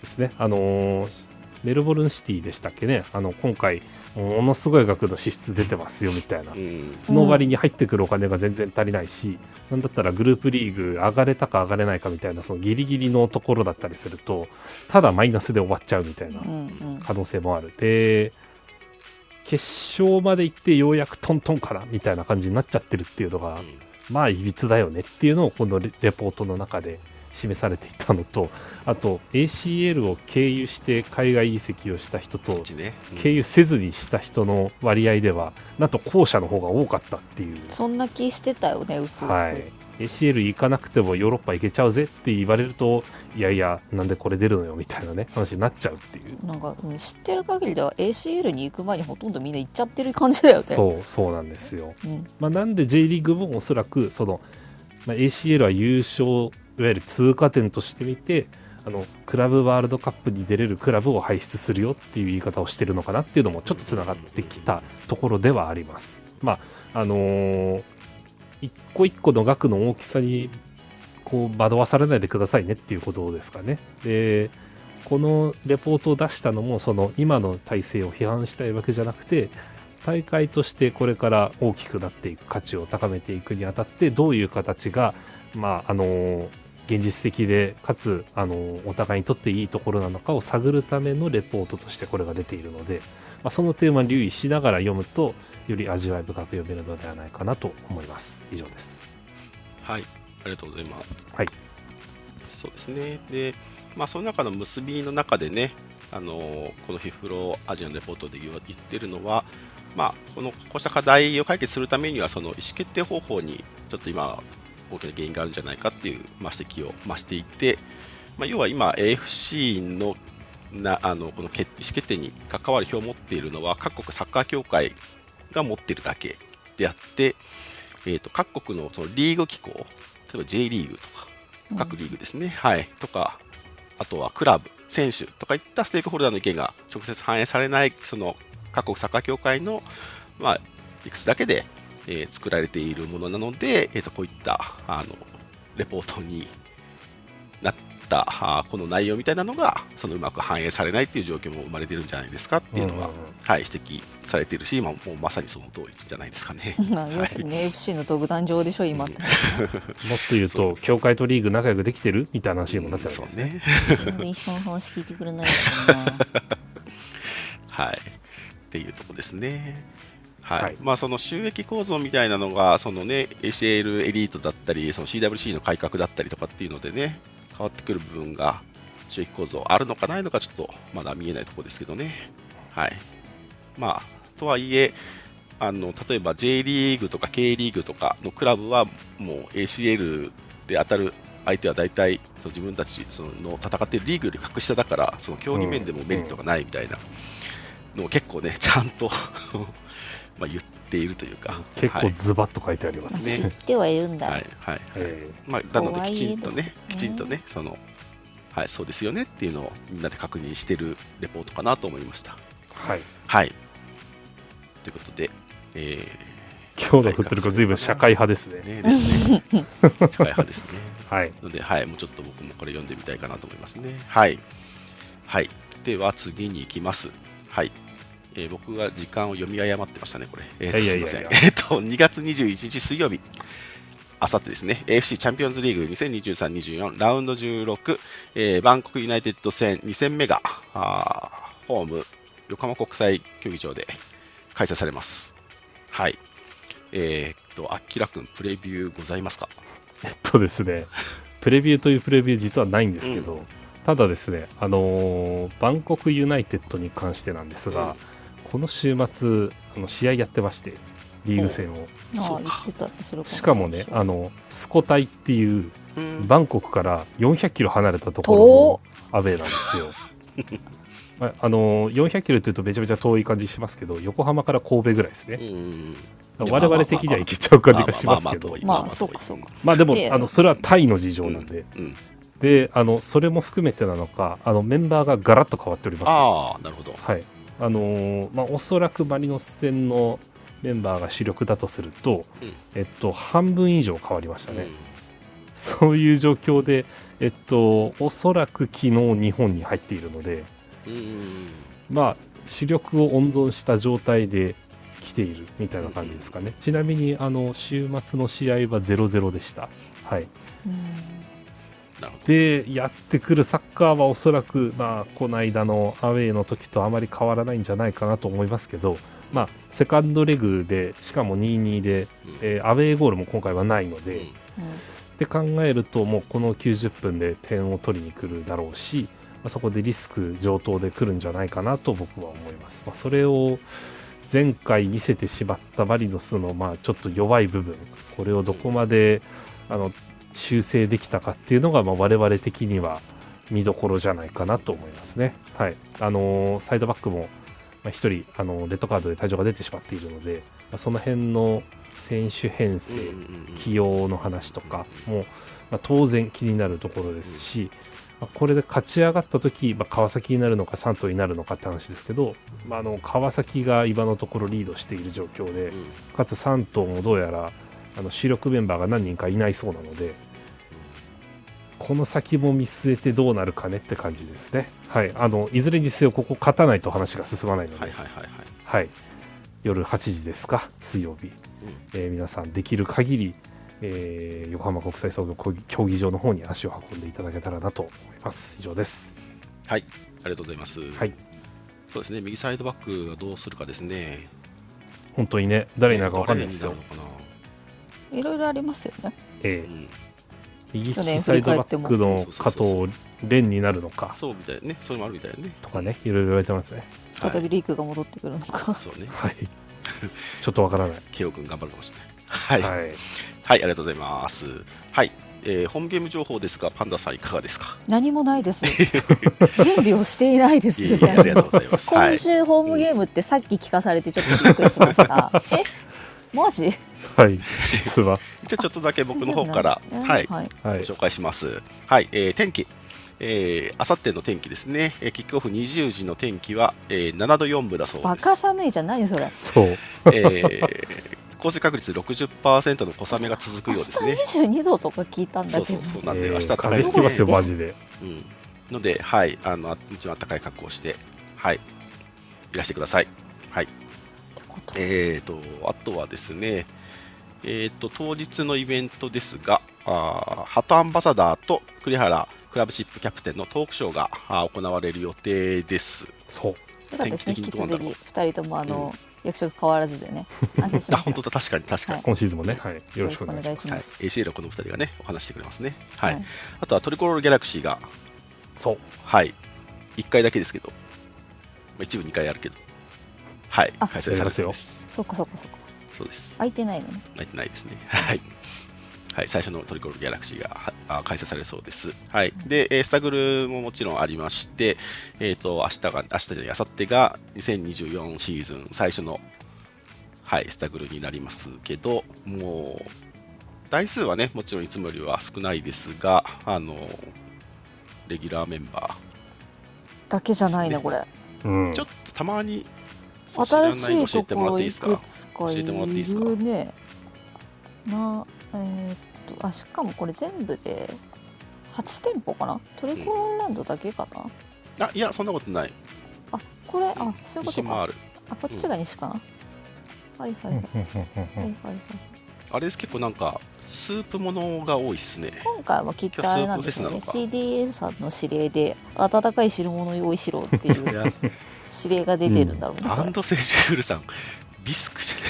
ですね。あのーメルボルンシティでしたっけねあの今回ものすごい額の支出出てますよみたいなうんうんの割に入ってくるお金が全然足りないし、なんだったらグループリーグ上がれたか上がれないかみたいなそのギリギリのところだったりするとただマイナスで終わっちゃうみたいな可能性もある。で、決勝まで行ってようやくトントンかなみたいな感じになっちゃってるっていうのが、まあ、いびつだよねっていうのをこのレレポートの中で示されていたのと、あと ACL を経由して海外移籍をした人とね。うん経由せずにした人の割合では、なんと後者の方が多かったっていう。そんな気してたよねうすうす、はい、ACL 行かなくてもヨーロッパ行けちゃうぜって言われるといやいやなんでこれ出るのよみたいなね話になっちゃうっていう。なんかうん知ってる限りでは ACL に行く前にほとんどみんな行っちゃってる感じだよね。そうそうなんですよ、うん。まあ、なんで J リーグもおそらくその、まあ、ACL は優勝いわゆる通過点としてみてあのクラブワールドカップに出れるクラブを輩出するよっていう言い方をしてるのかなっていうのもちょっとつながってきたところではあります。まああのー一個一個の額の大きさにこう惑わされないでくださいねっていうことですかね。でこのレポートを出したのもその今の体制を批判したいわけじゃなくて大会としてこれから大きくなっていく価値を高めていくにあたってどういう形がまああの現実的でかつあのお互いにとっていいところなのかを探るためのレポートとしてこれが出ているので、まあ、その点は留意しながら読むとより味わい深く読めるのではないかなと思います以上ですはい、ありがとうございます。はい。そうですね。で、まあ、その中の結びの中でね、あのこのフィフロアジアのレポートで言ってるのは、まあ、このこうした課題を解決するためには、その意思決定方法にちょっと今、大きな原因があるんじゃないかっていう、まあ、指摘を、まあ、していて、まあ、要は今、AFC のなあのこの決意思決定に関わる票を持っているのは、各国サッカー協会が持っているだけであって、えー、と各国のそのリーグ機構、例えば J リーグとか、各リーグですね、はい、とか、あとはクラブ、選手とかいったステークホルダーの意見が直接反映されない、その各国サッカー協会の、まあ、理屈だけで、えー作られているものなので、えー、とこういったあのレポートになったあーこの内容みたいなのが、そのうまく反映されないっていう状況も生まれてるんじゃないですかっていうのは、うんうんうんはい、指摘されているし、まあ、もうまさにその通りじゃないですかね。まあ要するに FC の独壇場でしょ今って *laughs* *laughs* もっと言うと協会とリーグ仲良くできてるみたいな話にもなってるわけですねそうね。全然人の話聞いてくれないからな *laughs* はい。っていうとこですね。はい。はいまあ、その収益構造みたいなのが、そのね、ACL エリートだったり、その CWC の改革だったりとかっていうのでね、変わってくる部分が、収益構造あるのかないのか、ちょっとまだ見えないところですけどね。はい。まあ、とはいえ、あの例えば J リーグとか K リーグとかのクラブはもう ACL で当たる相手は大体その自分たちその戦っているリーグより格下だからその競技面でもメリットがないみたいなのを結構ねちゃんとまあ言っているというか結構はいズバッと書いてありますね。知ってはいるんだ、はいはいえまあ、なのできちんとねねきちんとねそのはい、そうですよねっていうのをみんなで確認してるレポートかなと思いました。はい。はい。ということで、え今日のフットリコずいぶん社会派ですね。ー、ねですね。*laughs* 社会派ですね。はい。ので、はい、もうちょっと僕もこれ読んでみたいかなと思いますね。はい。はい。では次に行きます。はい。えー僕が時間を読み誤ってましたね、これ。えーすいません。*laughs* えっと、2月21日水曜日。あさってですね、AFC チャンピオンズリーグ2023-24ラウンド16、えーバンコクユナイテッド戦2戦目がホーム横浜国際競技場で開催されます。はい。えーっと、あきらくん、プレビューございますか？えっとですね、プレビューというプレビュー実はないんですけど、うただですね、あのーバンコクユナイテッドに関してなんですが、この週末あの試合やってまして、リーグ戦を。しかもね、あのスコタイっていううんバンコクから400キロ離れたところのアウェーなんですよ。*laughs* まああのー400キロというとめちゃめちゃ遠い感じしますけど、横浜から神戸ぐらいですね。うん我々的には行けちゃう感じがしますけど、まあまあそうかそうかまあでもあのそれはタイの事情なんで、うん、であのそれも含めてなのかあのメンバーがガラッと変わっております。ああ、なるほど。はいあのーまあ、おそらくマリノス戦のメンバーが主力だとすると、うん。えっと、半分以上変わりましたね、うん。そういう状況で、えっと、おそらく昨日日本に入っているので、うん。まあ、主力を温存した状態で来ているみたいな感じですかね、ちなみにあの週末の試合は0-0でした。はい。でやってくるサッカーはおそらく、まあ、この間のアウェーの時とあまり変わらないんじゃないかなと思いますけど、まあ、セカンドレグでしかも2-2で、うんえーアウェーゴールも今回はないので、って考えるともうこの90分で点を取りに来るだろうし、まあ、そこでリスク上等で来るんじゃないかなと僕は思います。まあ、それを前回見せてしまったマリノスのまあちょっと弱い部分これをどこまであの修正できたかっていうのがまあ我々的には見どころじゃないかなと思いますね。はい、あのーサイドバックもまあ1人あのレッドカードで退場が出てしまっているので、まあ、その辺の選手編成、起用の話とかも、まあ、当然気になるところですし、まあこれで勝ち上がった時、まあ、川崎になるのか3頭になるのかって話ですけど、まあ、あの川崎が今のところリードしている状況で、うん。かつ3頭もどうやらあの主力メンバーが何人かいないそうなので、この先も見据えてどうなるかねって感じですね。はい、あのいずれにせよ、ここ勝たないと話が進まないので、はいはいはいはい。はい、夜8時ですか、水曜日、えー皆さん、できる限り、えー横浜国際総合競技場の方に足を運んでいただけたらなと思います。以上です。ありがとうございます。はい。そうですね、右サイドバックはどうするかですね。本当にね、誰になるか分かんないですよ誰。いろいろありますよねえな。うんー右利去年きサイドバックの加藤蓮になるのかそうみたいね、それもあるみたいね。とかね、いろいろ言われてますね。再びリークが戻ってくるのか、そうね、*laughs* はい。*laughs* ちょっとわからない。慶応君頑張るかもしれない。はい、はい、はい。ありがとうございます。はい、えー、本ゲーム情報ですが、パンダさんいかがですか？何もないです *laughs* 準備をしていないですいえいえありがとうございます。はい、今週ホームゲームってさっき聞かされてちょっとびっくりしました。え？マジ？はい。実は。*laughs* じゃあちょっとだけ僕の方から、ねはい、はい。はい。ご紹介します。はい、えー天気。えー、あさっての天気ですね、えーキックオフ20時の天気は、えー7度4分だそうです。バカ寒いじゃないそれ。そう。えー *laughs* 降水確率60%の小雨が続くようですね。明日22度とか聞いたんだけど。そうそうそう、なんで、えー明日高風いので、邪ひきますよ、マジで。うん、ので、はい、あの、もちろん暖かい格好をして、はい、いらしてください。はい、とえーと、あとはですね、えーと、当日のイベントですが、あーハトアンバサダーと栗原クラブシップキャプテンのトークショーがあー行われる予定です。そう。よかったですね。天気引き続き二人ともあの、役職変わらずでね。*laughs* 安心しあ、ました。本当だ、確かに、確かに。はい今シーズンもね、はい。よろしくお願いします。はい ACL はこの2人がね、お話してくれますね。はい。はいあとはトリコロールギャラクシーが、そう。はい、1回だけですけど、まあ一部2回あるけど、はい、あ開催されそうです。そっかそっかそっか。そうです。空いてないのね。泣いてないですね。*laughs* はい。はい、最初のトリコロールギャラクシーがはあ開催されそうです。はい。で、えースタグルももちろんありまして、えっ、と、明日が、明日じゃない、明後日が2024シーズン最初の、はい、スタグルになりますけど、もう、台数はね、もちろんいつもよりは少ないですが、あの、レギュラーメンバだけじゃないなこれうんー。ちょっとたまに新ないの教えしいところいてもらっていいですかくつか教えてもらっていいですか？いるねなえーっとあしかもこれ全部で8店舗かな？トリコロンランドだけかな、あいやそんなことない。あこれ？あそういうことか。あこっちが西かな、はいはいはい。はいはいはいあれです結構なんかスープものが多いっすね。今回はきっとあれなんですよね。今日スープフェ CDA さんの指令で温かい汁物用意しろっていいうや指令が出てるんだろうね、これ。アンドセジュールさんビスクじゃね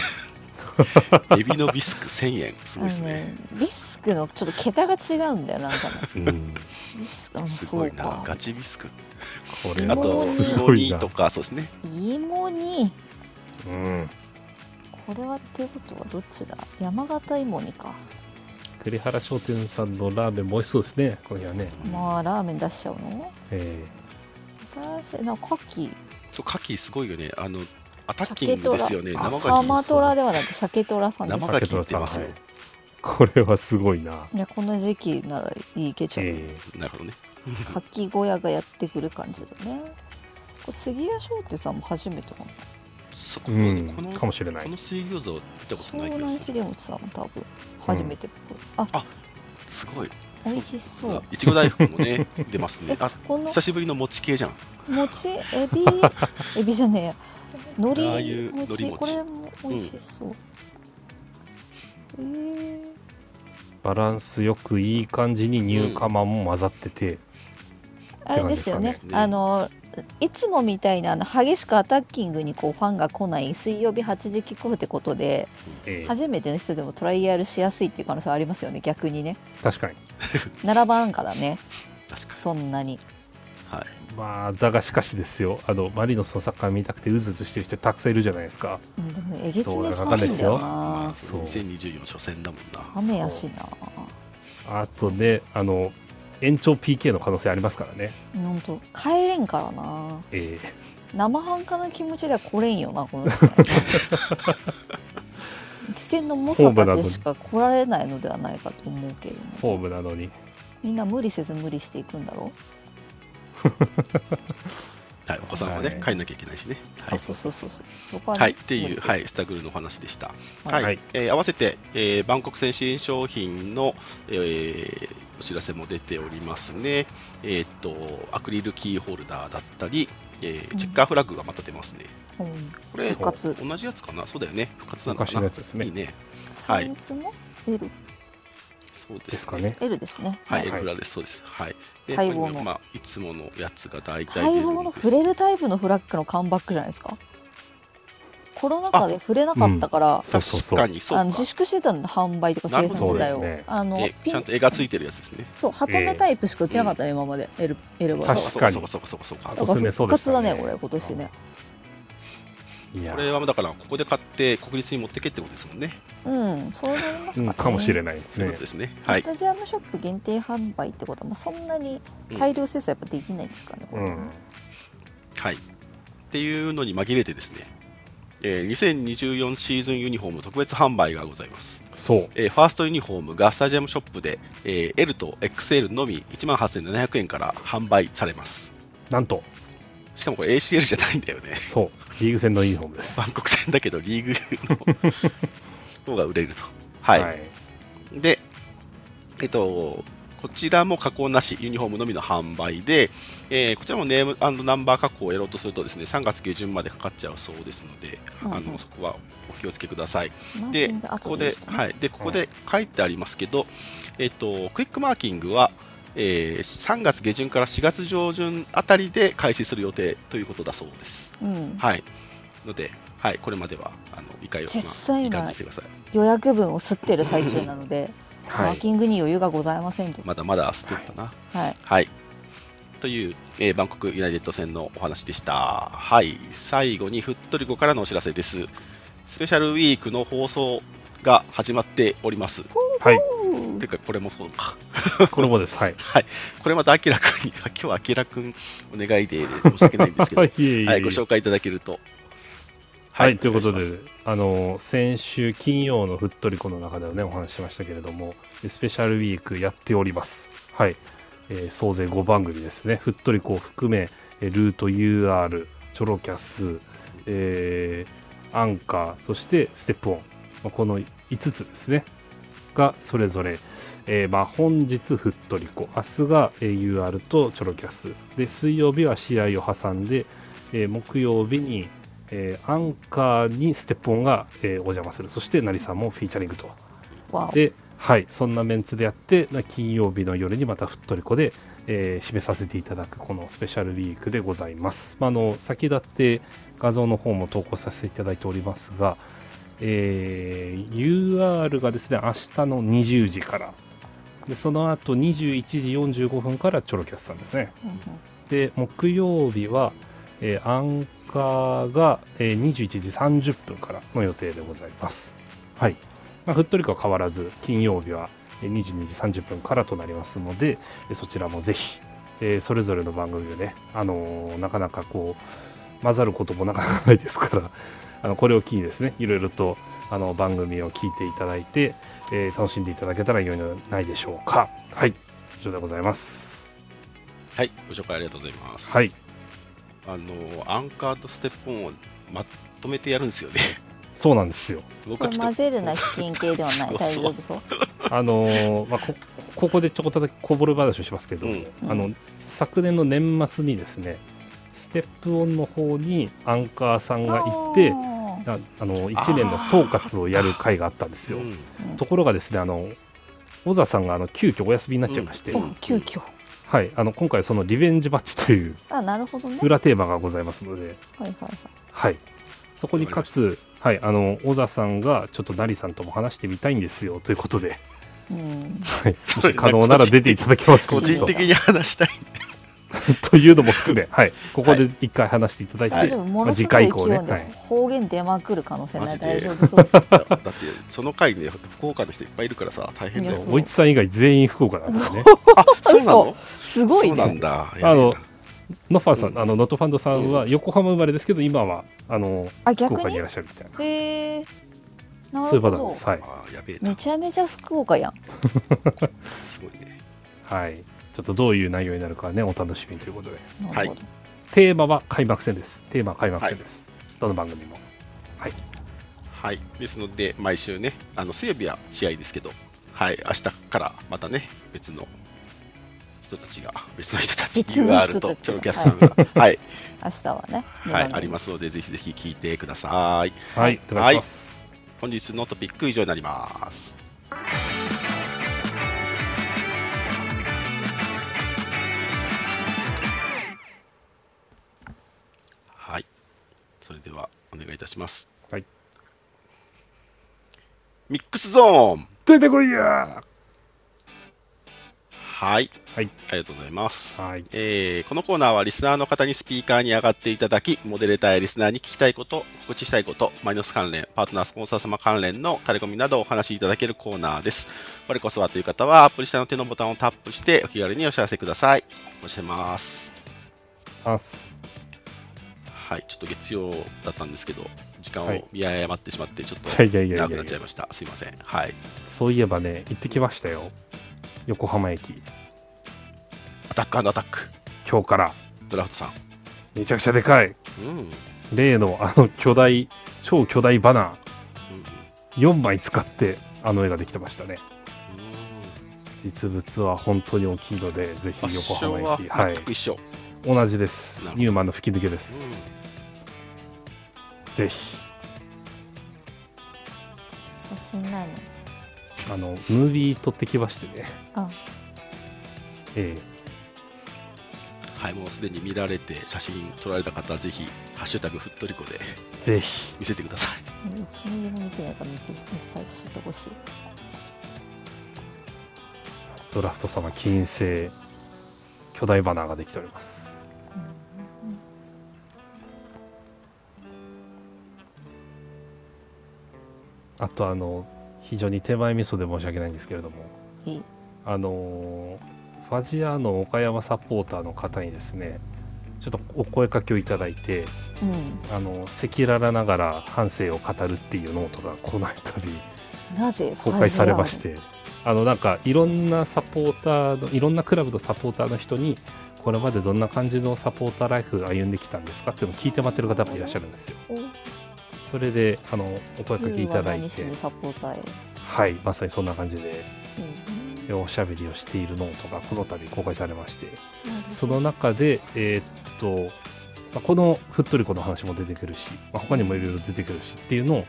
*laughs* エビのビスク1000円。すごいですね。ねビスクのちょっと桁が違うんだよなんかね。うん。ビスクあすごいな。そうか。ガチビスク。これはあと。す芋ごいとかそうですね。芋煮。うん。これはっていうことはどっちだ？山形芋煮か。栗原商店さんのラーメンも美味しそうですねこの日はね。まあラーメン出しちゃうの？え新しいな牡蠣そう牡蠣すごいよね。あのアタッキングですよね。あ生サマ牡トラではなく鮭トラさんです。生牡蠣ってます。よはい。これはすごいな。いやこの時期ならいいけちゃう、え牡蠣なるほどね。かき小屋がやってくる感じだね。これ杉谷商店さんも初めてかなそこえうんこのかもしれない。こ。の水餃子を見たことない湘気がする。南重本さんも多分初めてっぽい、あすごい。美味しそう。いちご大福もね *laughs* 出ますね。えあこの久しぶりの餅系じゃん餅 *laughs* エビエビじゃねえや。海苔餅。これも美味しそう、えー、バランスよくいい感じに乳化まんも混ざってて、あれですよね。あのいつもみたいなあの激しくアタッキングにこうファンが来ない水曜日8時キックオフってことでええ。初めての人でもトライアルしやすいっていう可能性はありますよね逆にね。確かに。並ばんからね。*laughs* そんなに。はいまあ、だがしかしですよ、あのマリノスのサッカー見たくてうずうずしてる人たくさんいるじゃないですか。うんでもえげつねどうだかですよ寒いんだよまあなそう。2024初戦だもんな。雨やしな。あとで、あの延長 PK の可能性ありますからね。ほんと帰れんからな。え生半可な気持ちでは来れんよなこの人ね汽船の猛者たちしか来られないのではないかと思うけれどえホーもムなのに。みんな無理せず無理していくんだろ？*laughs* はい、お子さんはね、はい。帰んなきゃいけないしね。はい。あ、そうそうそうそう。はい、っていう、はい、スタグルのお話でした。ははい。い、はい。えー合わせて、えーバンコク戦新商品の、えーお知らせも出ておりますね。えーっと、アクリルキーホルダーだったり、えーうんチェッカーフラッグがまた出ますね。うん。これ、復活。同じやつかな？そうだよね。復活なのか昔なのやつですね。いいね。サイズも L, そうですすかね。L ですね。はい、はい。エルフラです、そうです。はい。で、待望の。まあ、いつものやつが大体待望の触れるタイプのフラッグのカムバックじゃないですか？コロナ禍で触れなかったから、そうそうそう。確かにそうか。あの。自粛してたんで販売とか生産自体を、ね。あのちゃんと絵がついてるやつですね。そうハトメタイプしか売ってなかったね、今まで。L, L は確かに。そうかそうかそうかそうかそうか。おすすめそう復活だねこれ今年ね。いや。これはだからここで買って国立に持ってけってことですもんね。うんそうなりますかね、うんかもしれないですね。ですね。はいス。タジアムショップ限定販売ってことは、まあ、そんなに大量生産やっぱできないんですかね、これねうん。はい。っていうのに紛れてですね、えー2024シーズンユニフォーム特別販売がございます。そう。えーファーストユニフォームがスタジアムショップで、えー L と XL のみ1万8700円から販売されます。なんと、しかもこれ ACL じゃないんだよね。そう、リーグ戦のユニフォームです。バンコク戦だけどリーグの方が売れると。はい。で、えっと、こちらも加工なし、ユニフォームのみの販売で、えーこちらもネームナンバー加工をやろうとするとですね、3月下旬までかかっちゃうそうですので、うんうんあのそこはお気をつけください。で、キング後ここで、はい、で、ここで書いてありますけど、えっと、クイックマーキングは、えー3月下旬から4月上旬あたりで開始する予定ということだそうです。うん、はい。ので、はい、これまでは、あの、いかよ、まあ、実際いい感今じにしてください。予約分を吸ってる最中なので、*laughs* はい。マーキングに余裕がございませんと、まだまだ捨てるかな。はい、はい。という、えーバンコクユナイテッド戦のお話でした。はい。最後に、フットリコからのお知らせです。スペシャルウィークの放送が始まっております。はい。てか、これもそうか。これもです。はい。*laughs* はい。これまた、あきらくんに、あ *laughs* 今日はあきらくんお願いでで申し訳ないんですけど、はい、ご紹介いただけると。はい、ということで、あの先週金曜のふっとりこの中ではね、お話ししましたけれども、スペシャルウィークやっております。はい。えー総勢5番組ですね。ふっとりこを含めえールート UR チョロキャス、えーアンカーそしてステップオン、まあ、この5つですね。がそれぞれ、えーまあ、本日フットリコ。明日が、えー UR とチョロキャス。で水曜日は試合を挟んで、えー木曜日に、えーアンカーにステップオンが、えーお邪魔する。そして成さんもフィーチャリングと。で、はい、そんなメンツでやって、な金曜日の夜にまたフットリコで、えー締めさせていただくこのスペシャルウィークでございます。まあ、あの先立って画像の方も投稿させていただいておりますが、えー UR がですね、明日の20時から、でその後21時45分からチョロキャスさんですね。うんうん。で、木曜日は、えーアンが、えー21時30分からの予定でございます。はい。まあ、ふっとりこは変わらず、金曜日はえー22時30分からとなりますので、えーそちらもぜひ、えーそれぞれの番組でね、あのーなかなかこう、混ざることもなかなかないですから、*laughs* あのこれを機にですね、いろいろとあの番組を聞いていただいて、えー楽しんでいただけたら良いのではないでしょうか。はい。以上でございます。はい、ご紹介ありがとうございます。はい。あの、アンカーとステップオンをまとめてやるんですよね。そうなんですよ。僕は混ぜるな危険系ではない。大丈夫そう？あのーまあ、こここでちょこっとだけこぼれ話をしますけど、うん。あの昨年の年末にですねステップオンの方にアンカーさんが行ってあの1年の総括をやる会があったんですよ。うん。ところがですねあの小沢さんがあの急遽お休みになっちゃいまして、うん。急遽はい、あの今回そのリベンジバッジというあなるほどね。裏テーマがございますので、はいはいはい。はい、そこにかつ、はい、あの小沢さんがちょっとナリさんとも話してみたいんですよということで、うん。はい、もし可能なら出ていただけますか？個人的に話したい。というのも含め、はい、ここで一回話していただいて、大丈夫。ものす次ごい勢い回以降ねではい。方言出まくる可能性ない大丈夫そう。だって、その回ね、福岡の人いっぱいいるからさ、大変だよ。いや。おいちさん以外全員福岡なんですよね。*laughs* あ、そうなの？すごいそうなんねだ。あのノファーさん、うん。あのノットファンドさんは横浜生まれですけど、今はあの福あ逆に？岡にいらっしゃるみたいな、へえなそういうパるほど。ターンです。はい、あやべえな。め。ちゃめちゃ福岡やん。*laughs* すごいね。はい、ちょっとどういう内容になるかはね、お楽しみということで、なるほど。テーマは開幕戦です。テーマは開幕戦です。どの番組も。はい、はい。ですので、毎週ね、あの水曜日は試合ですけど、はい、明日からまたね、別の人たちが、別の人たち、UR とチョロキャスさんが、はい、明日はねはい、ありますすので、ぜひぜひ聞いてください。はい、お願い。本日のトピック以上になります。はい。それではお願いいたします。はい。ミックスゾーン出てこいやはい。はい。ありがとうございます。はい、えーこのコーナーはリスナーの方にスピーカーに上がっていただき、モデレーターやリスナーに聞きたいこと、告知したいこと、マイナス関連、パートナー、スポンサー様関連のタレコミなどをお話しいただけるコーナーです。これこそはという方は、アプリ下の手のボタンをタップして、お気軽にお知らせください。おしてます。はい、ちょっと月曜だったんですけど、時間はいを見誤ってしまって、ちょっと長くなっちゃいました。すいません。はい。そういえばね、行ってきましたよ。横浜駅。アタックアタック、今日から。ドラフトさん。めちゃくちゃでかい。うん。うん例のあの巨大、超巨大バナー4枚使ってあの絵ができてましたね。うん実物は本当に大きいので、ぜ場ひ横浜駅。はい全。く一緒。同じですニューマンの吹き抜けです。ぜひ。写真ないのあの、ムービー撮ってきましてね。あえはい、もうすでに見られて写真撮られた方はぜひ、ハッシュタグふっとりこでえぜひ。見せてください。1ミリも見てないから見て見せたいしてほしいドラフト様金星巨大バナーができております。あとあの非常に手前味噌で申し訳ないんですけれどもあのファジアーノ岡山サポーターの方にですねちょっとお声かけをいただいてうん。あの赤裸々ながら半生を語るっていうノートがこの度なぜ公開されましてあのなんかいろんなサポーターのいろんなクラブのサポーターの人にこれまでどんな感じのサポーターライフ歩んできたんですかっていうのを聞いてもらってる方もいらっしゃるんですよ。おそれであのお声かけいただいてサポーターへ、はいまさにそんな感じでうんでおしゃべりをしているノートがこの度公開されましてその中でえーっとまあこのフットリコの話も出てくるし、まあ、他にもいろいろ出てくるしっていうのを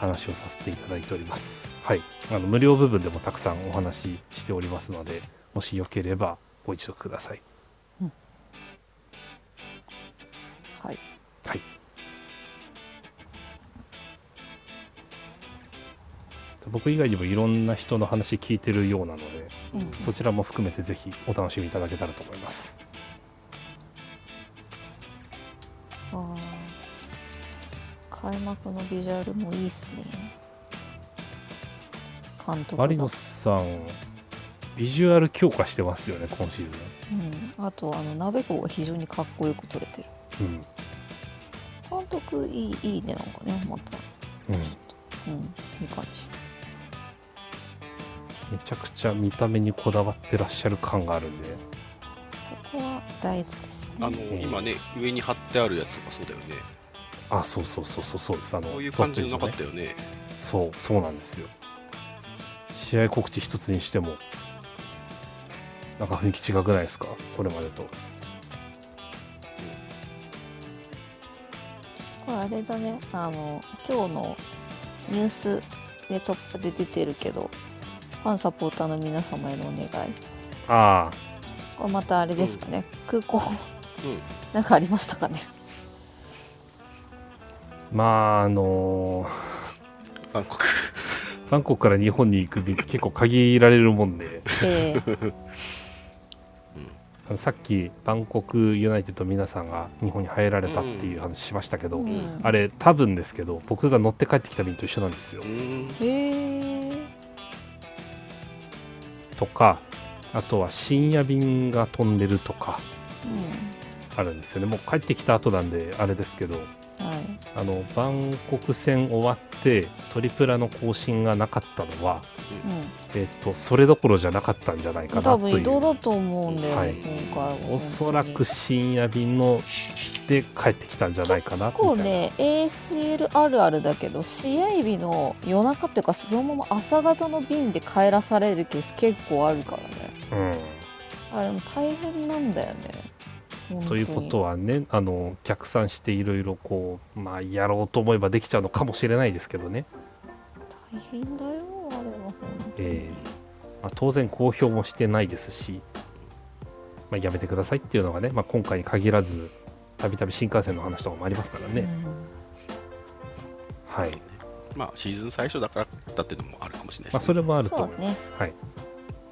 話をさせていただいております。はい。あの無料部分でもたくさんお話ししておりますので、もしよければご一読ください。はいはい。僕以外にもいろんな人の話聞いてるようなので、うん。そちらも含めてぜひお楽しみいただけたらと思います。開幕のビジュアルもいいっすね。監督が。マリノスさん、ビジュアル強化してますよね、今シーズうん、あとあの鍋子が非常にかっこよく撮れてる。ン。うん。監督いいいいねなんかねまた。うん。うん。いい感じめちゃくちゃ見た目にこだわってらっしゃる感があるんで、そこは大事ですねあの今ね、上に貼ってあるやつとかそうだよね。あ、そうそうそうそうそうです。あの、こういう感じじゃなかったよね。ねそう、そうなんですよ。試合告知一つにしても、なんか雰囲気違くないですか？これまでと。これあれだねあの今日のニュースでトップで出てるけどファンサポーターの皆様へのお願い。ああ、これまたあれですかね、空港。うん。なんかありましたかね。まあ、あのー。韓国。韓国から日本に行く便って結構限られるもんで、えーあのさっきバンコクユナイテッド皆さんが日本に入られたっていう話しましたけど、うん。あれ多分ですけど僕が乗って帰ってきた便と一緒なんですよ。う。ん。へえとかあとは深夜便が飛んでるとかあるんですよね。もう帰ってきた後なんであれですけどあのバンコク戦終わってトリプラの更新がなかったのは、えっとそれどころじゃなかったんじゃないかうん、な多分移動だと思うんだよね、はい。今回は。おそらく深夜便ので帰ってきたんじゃないかな結構ね ACL あるあるだけど試合日の夜中っていうかそのまま朝方の便で帰らされるケース結構あるからね。うん。あれも大変なんだよねということはねあの逆算していろいろこうまあやろうと思えばできちゃうのかもしれないですけどね、大変だよあれは本当に、えまあ、当然公表もしてないですし、まあ、やめてくださいっていうのがね、まあ、今回に限らずたびたび新幹線の話とかもありますからね、はい、まあ、シーズン最初だからだっていうのもあるかもしれないまあ、ですそれね。もあると思います、はい、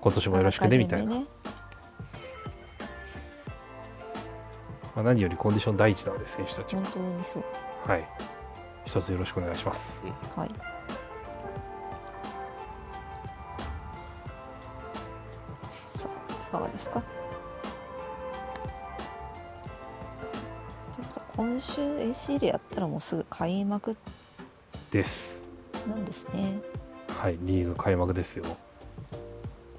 今年もよろしくねみたいな、まあ、何よりコンディション第一なので選手たちは、本当にそう。はい、一つよろしくお願いします。はい。さあいかがですか？ということは今週 AC でやったらもうすぐ開幕です。なんですね。はいリーグ開幕ですよ。い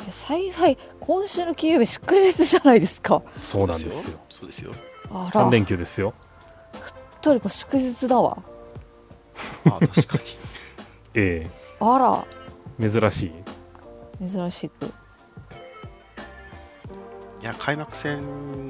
や幸い今週の金曜日祝日じゃないですか。そうなんですよ。そうですよ。あら。3連休ですよ。トリコ祝日だわ。ああ、確かに。*laughs* えあら。え珍しい。珍しく。いや、開幕戦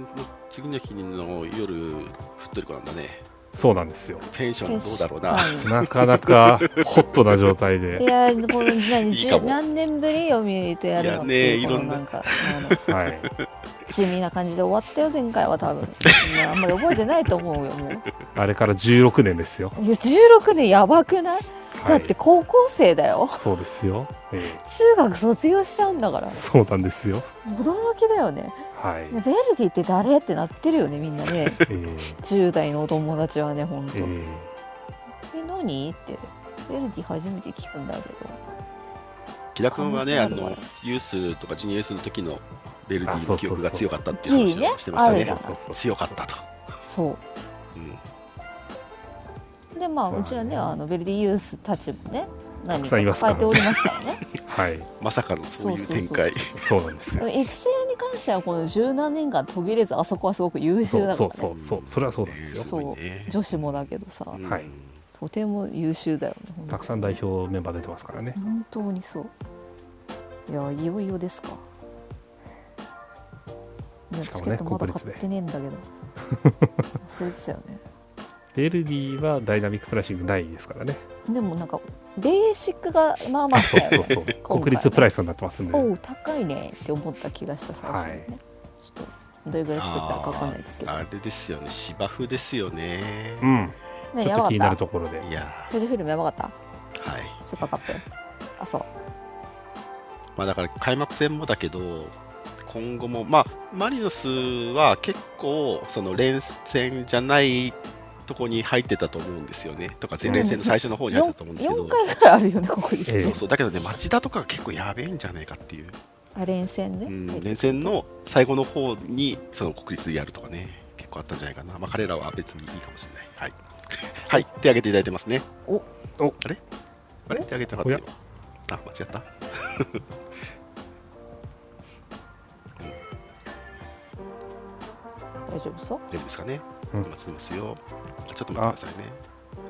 の次の日の夜、ふっとりこなんだね。そうなんですよ。テンションどうだろうな。なかなかホットな状態いで、やーこの何いい何年ぶり読売とやるのっていういやねいろんな。んかはい、地味な感じで終わったよ前回は多分。*laughs* あんまり覚えてないと思うよもう。あれから16年ですよ。いや16年やばくない、はい。だって、高校生だよ。そうですよ、え中学卒業しちゃうんだから。えそうなんですよ。驚きだよねはい。いや、ベルディって誰？ってなってるよねみんなね。ええ。10代のお友達はねほんと、ええ。え何？って。ベルディ初めて聞くんだけど。木田君はね、あのユースとかジュニアユースの時のベルディの記憶が強かったっていう話をしてましたね。ねあるじゃ。ん。そうそうそう強かったと。そう。うん、でまあうちはねあのベルディユースたちもね何たくさんいますから抱えておりますからね。*laughs* はい。まさかのそういう展開。そうなんですよ。育成に関してはこの十何年間途切れずあそこはすごく優秀だからね。そうそうそうそれはそうなんですよ。そう。すごいね。女子もだけどさ、うん。はい。とても優秀だよねたくさん代表メンバー出てますからね。本当にそう。いやいよいよですか。ねチケットまだ買ってねえんだけど。忘れてたよね。*laughs* デルディはダイナミックプライシングないですからね。でもなんかベーシックがまあまあそうそうそう。国立プライスになってますんで。おう高いねって思った気がした最初にね、ちょっとどれぐらいチケットあるかわかんないですけど。あれですよね。芝生ですよね。うん。ねやばかっちょっと気になるたところで。いや富士フィルムやばかった。ーはい。スーパーカップ。あそう。まあだから開幕戦もだけど今後もまあマリノスは結構その連戦じゃないとこに入ってたと思うんですよね。とか前連戦の最初の方に入ってたと思うんですけど、4回ぐらいあるよね国立、ええそうそう。だけどね町田とかが結構やべえんじゃないかっていう、あ連戦ね、うん、連戦の最後の方にその国立でやるとかね結構あったんじゃないかな。まあ彼らは別にいいかもしれない。はい、はい、手挙げていただいてますね。お。お。あれ？あれ？手挙げてなかったよ。あ間違った。*laughs* 大丈夫そう？大丈夫ですかね、うん。今来てますよちょっと待ってくださいね。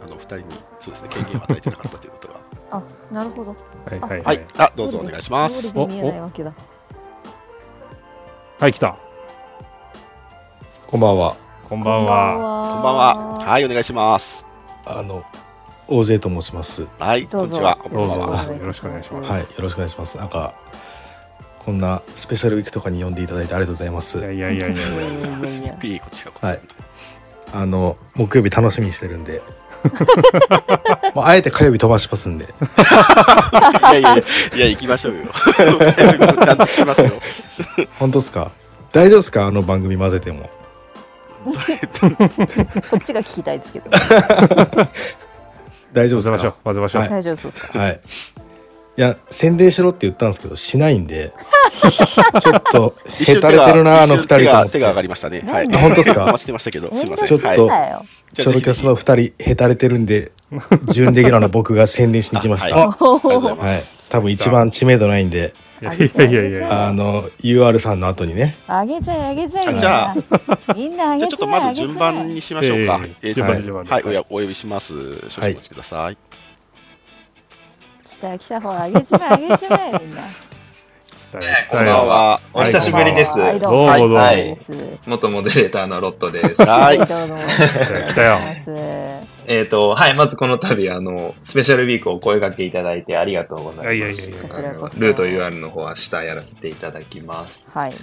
あ。のお二人にそうですね権限を与えてなかったということが *laughs* あなるほど。はいはいははい。いあどうぞお願いします。通りで見えないわけだ。はい来た。こんばんは。こんばんは。こんばんは。はいお願いします。あの、OJ と申します。はいどうんぞ。こにちは。どうぞこんばんは。よろしくお願いします。はい、よろしくお願いします。なんか、こんなスペシャルウィークとかに呼んでいただいてありがとうございます。いやいやいやいやいやい。いこちらこそ。はい。あの木曜日楽しみにしてるんで。*laughs* もうあえて火曜日飛ばしますんで。いやいやいや行きましょうよ。よ。本当ですか？大丈夫ですか？あの番組混ぜても。こっちが聞きたいですけど。*laughs* 大丈夫ですか？混ぜましょう。混ぜましょう。はい、大丈夫そうですか？はい。いや、宣伝しろって言ったんですけど、しないんで、*laughs* ちょっと、へたれてるな、あの二人と。手思って。が手が上がりましたね。はい。本当ですか？してましたけどすいません。ちょっとるなよじゃあぜひ。ぜひチョロキャスの二人、へたれてるんで、準レギュラーの僕が宣伝しに来ました。あはいまい。す。多分一番知名度ないんで、いやいやいやいや。あの、UR さんの後にね、あげちゃえあげちゃえ。みんあじゃなみんなあげちゃえじゃあちょっとまず順番にしましょうか。えええーはい、おやお呼びします。少々お待ちください。来た。来たほらあげちまえあげちまえみんな。こんばんは。お久しぶりです。はいどうも元モデレーターのロットです。はい。どうも来たよ。ますえっと、はい、まずこの度、あの、スペシャルウィークをお声掛けいただいてありがとうございます。ルート UR の方は明日やらせていただきます。はい。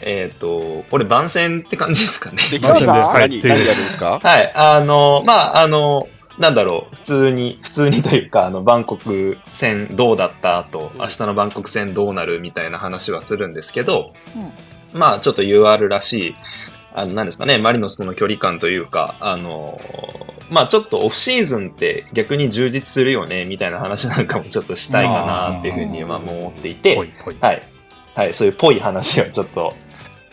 えっ、と、これ番宣って感じですかね。ぜひどうぞ。何はい何やるんですか？はい、あの、まあ、あの、なんだろう、普通に、普通にというか、あの、バンコク戦どうだったと、うん。明日のバンコク戦どうなるみたいな話はするんですけど、うん。まあ、ちょっと UR らしい、あの、なんですかね、マリノスとの距離感というか、あの、まあ、ちょっとオフシーズンって逆に充実するよね、みたいな話なんかもちょっとしたいかなっていうふうにまあ思っていて、はい。はい、そういうぽい話をちょっと、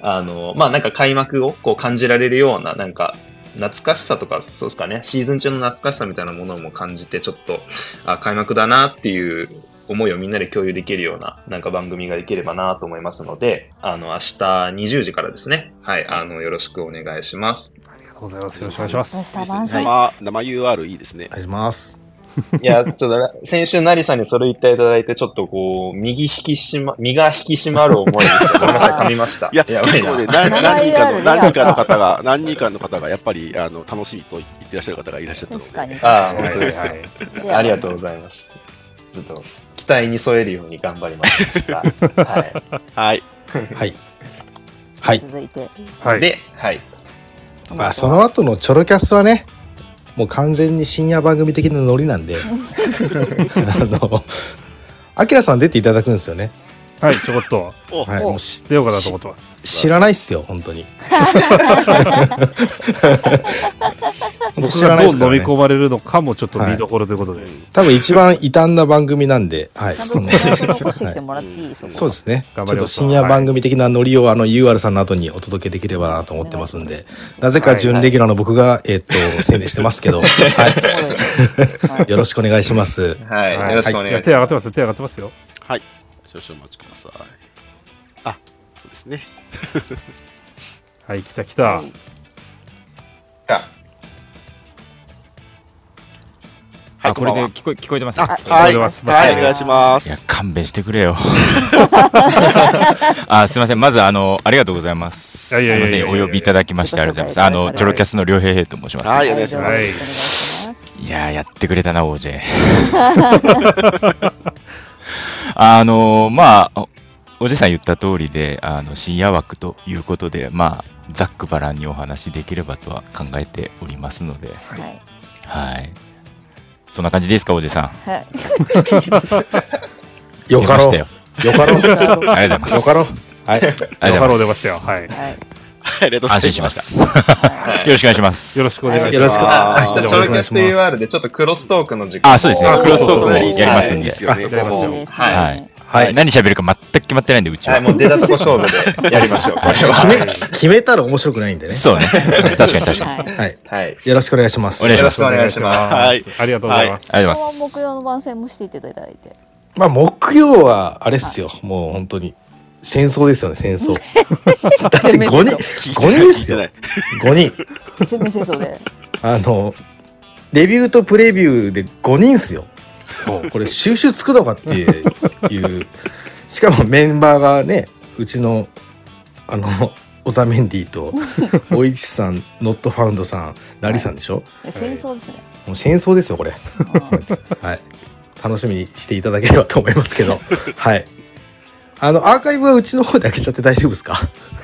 あの、まあなんか開幕をこう感じられるような、なんか、懐かしさとか、そうですかね、シーズン中の懐かしさみたいなものも感じて、ちょっと、あ、開幕だなっていう思いをみんなで共有できるような、なんか番組ができればなと思いますので、あの、明日20時からですね、はい、あの、よろしくお願いします。ありがとうございますよろしくお願いします生 UR いいですねお。願いします。*laughs* いや、ちょっと、先週、なりさんにそれ言っていただいて、ちょっとこう、右引き締ま、身が引き締まる思いです。ごめんなさい、噛みました。いや、やばいな結構ね、何人かの何人かの方が、何人かの方がやっぱりあの楽しみと言ってらっしゃる方がいらっしゃったので、確かにああ、はい本当ですか。はいではありがとうございます。ちょっと、期待に添えるように頑張りました。ははい、はい。はい。続いてはいい。で、はい。まあ、その後のチョロキャスはね、もう完全に深夜番組的なノリなんで、*laughs* あの、アキラさん出ていただくんですよね。はい、ちょこっと。お、はい、お。もうし出ようかなと思ってます。知らないっすよ本当に。*laughs* 僕知らがどう飲ないっすからね。み込まれるのかもちょっと見どころということで。多分一番異端な番組なんで、はい、そうですね。ちょっ頑張ります。と深夜番組的なノリをあの UR さんの後にお届けできればなと思ってますんで、なぜか準レギュラーの僕が、えっと、宣伝してますけど、は *laughs* はい *laughs* い、よろしくお願いします。はい、はいよろしくお願いします。手上がってます、手上がってますよ。はい。少々お待ちください。あ、そうですね。はい、来た来た。あはい、あ、これで聞こえ聞こえてます？はい、お願いしまいやす。勘弁してくれよ。*laughs* あ、すみません。まずあのありがとうございます。すみません。お呼びいただきましてありがとうございます。あのチョロキャスの両平平と申します。はいい、お願いしますいやーやってくれたな OJ。*laughs* あのまあおじさん言った通りであの深夜枠ということでまあざっくばらんにお話しできればとは考えておりますので、はいはい。そんな感じですかおじさん。はい *laughs* よかろう。よ。よかろう。ありがとうございます。よかろう。はい。よかろう出ましたよ。はい。はいありがとうございます。安心しましはいよろしくお願いします。よろしくお願いします。よろしくああ明日チョロキャス UR でちょっとクロストークの時間あ、そうですね。クロストークもいいやりますんではいはいはい。何喋るか全く決まってないんで、うちは。はい、もう出たとこ勝負で *laughs* やりましょう。これ決は。め、決めたら面白くないんでね。そうね。確かに確かに。はいはい。はい。よろしくお願いします。お願いしますよろしくお願いしますはいありがとうございます。ありがとうございます。木曜の番宣もしていただいてまあ、木曜は、あれっすよ。もう本当に。戦争ですよね、戦争。*laughs* だって5人、5人っすよ。5人。全面戦争であの、レビューとプレビューで5人っすよ。そう。これ収集つくのかっていう。しかもメンバーがね、うちの、あの、オザメンディと、おいちさん、ノットファウンドさん、ラリさんでしょ？え戦争ですねもう戦争ですよ、これ。うんはい。楽しみにしていただければと思いますけど。はい。あの、アーカイブはうちの方で開けちゃって大丈夫ですか？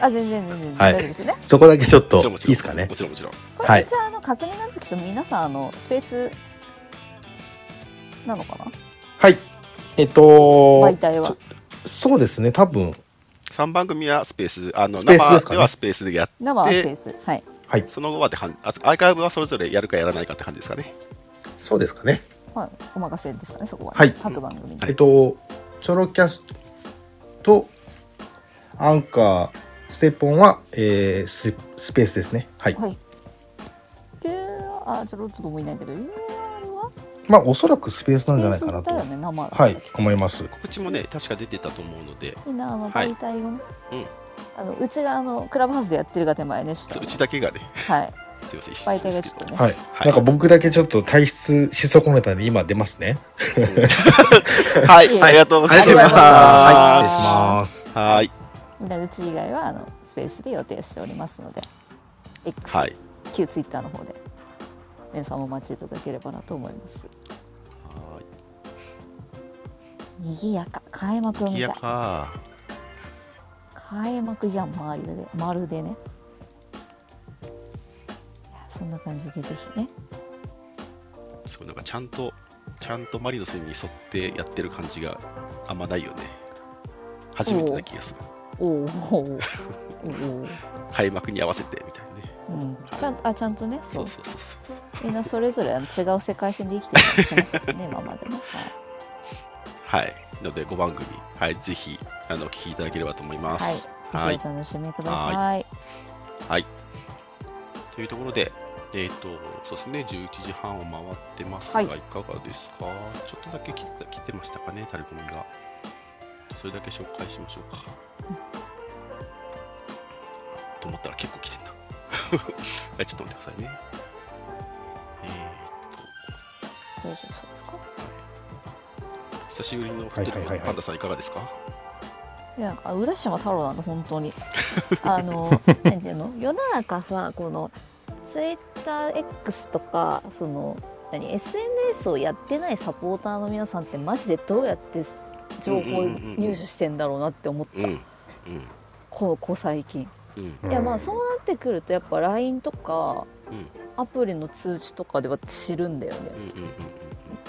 あ全然全然。はい。大丈夫ですよね。そこだけちょっといいですかね？も。ちろんもちろん。こはい。れじゃああの確認なんですけど皆さんあのスペースなのかな？はい。えっと媒、体は。そうですね、多分、3番組はスペース、あのスペースではスペースでやっ生はスペース。はい。はい。その後はではんあアーカイブはそれぞれやるかやらないかって感じですかね？そうですかね。はい。お任せですかねそこは。はい。各番組にえっと、チョロキャスとアンカー、ステッポンは、えーススペースですね。はい。はい。UR あちょろっともいないけど UR は？まあ、おそらくスペースなんじゃないかなと。ね生はい、思います。告知もね、確か出てたと思うので、みんなあのはい。媒体をね、うん。あのうちがあのクラブハウスでやってるが手前ねちょっとうちだけがね、はいません、媒体がちょっとね、はい。はい。なんか僕だけちょっと退出し損ねたんで、今出ますね。はい。ありがとうございありがとうございま。ます。すはい、失礼します。はい、みんなうち以外はあのスペースで予定しておりますので X、はい、旧ツイッターの方で皆さんもお待ちいただければなと思います。賑やか。開幕みたい。いやか。開幕じゃん周りで。まるでねそんな感じでぜひねそうなんかちゃんと、ちゃんとマリノスに沿ってやってる感じがあんまないよね。初めてな気がする。おお *laughs* お開幕に合わせてみたいなね。うんちゃんあちゃんとねそそううそうそうそう。みんなそれぞれ違う世界線で生きてるりしましたね *laughs* 今までね、はいはい。ので、5番組、はい、ぜひ、あの、お聞きいただければと思いまはい、す。ぜひお楽しみください。はい。というところで、えっ、と、そうですね、11時半を回ってますが、はいい、かがですか？ちょっとだけ切った来てましたかね、タレコミが。それだけ紹介しましょうか。と思ったら結構来てんだ。*laughs* はい、ちょっと待ってくださいね。え大丈夫そうですか？ー、久しぶりのフットリはいはいはいはいパンダさんいかがですか？いやあ浦島太郎なんだ本当に *laughs* あの何ていうの？世の中さこのツイッター X とかその何 SNS をやってないサポーターの皆さんってマジでどうやって情報を入手してんだろうなって思った、うん。うん。この子最近、うん。いやまあそうなってくるとやっぱ LINE とかうん。アプリの通知とかでは知るんだよねうん。うん。うん。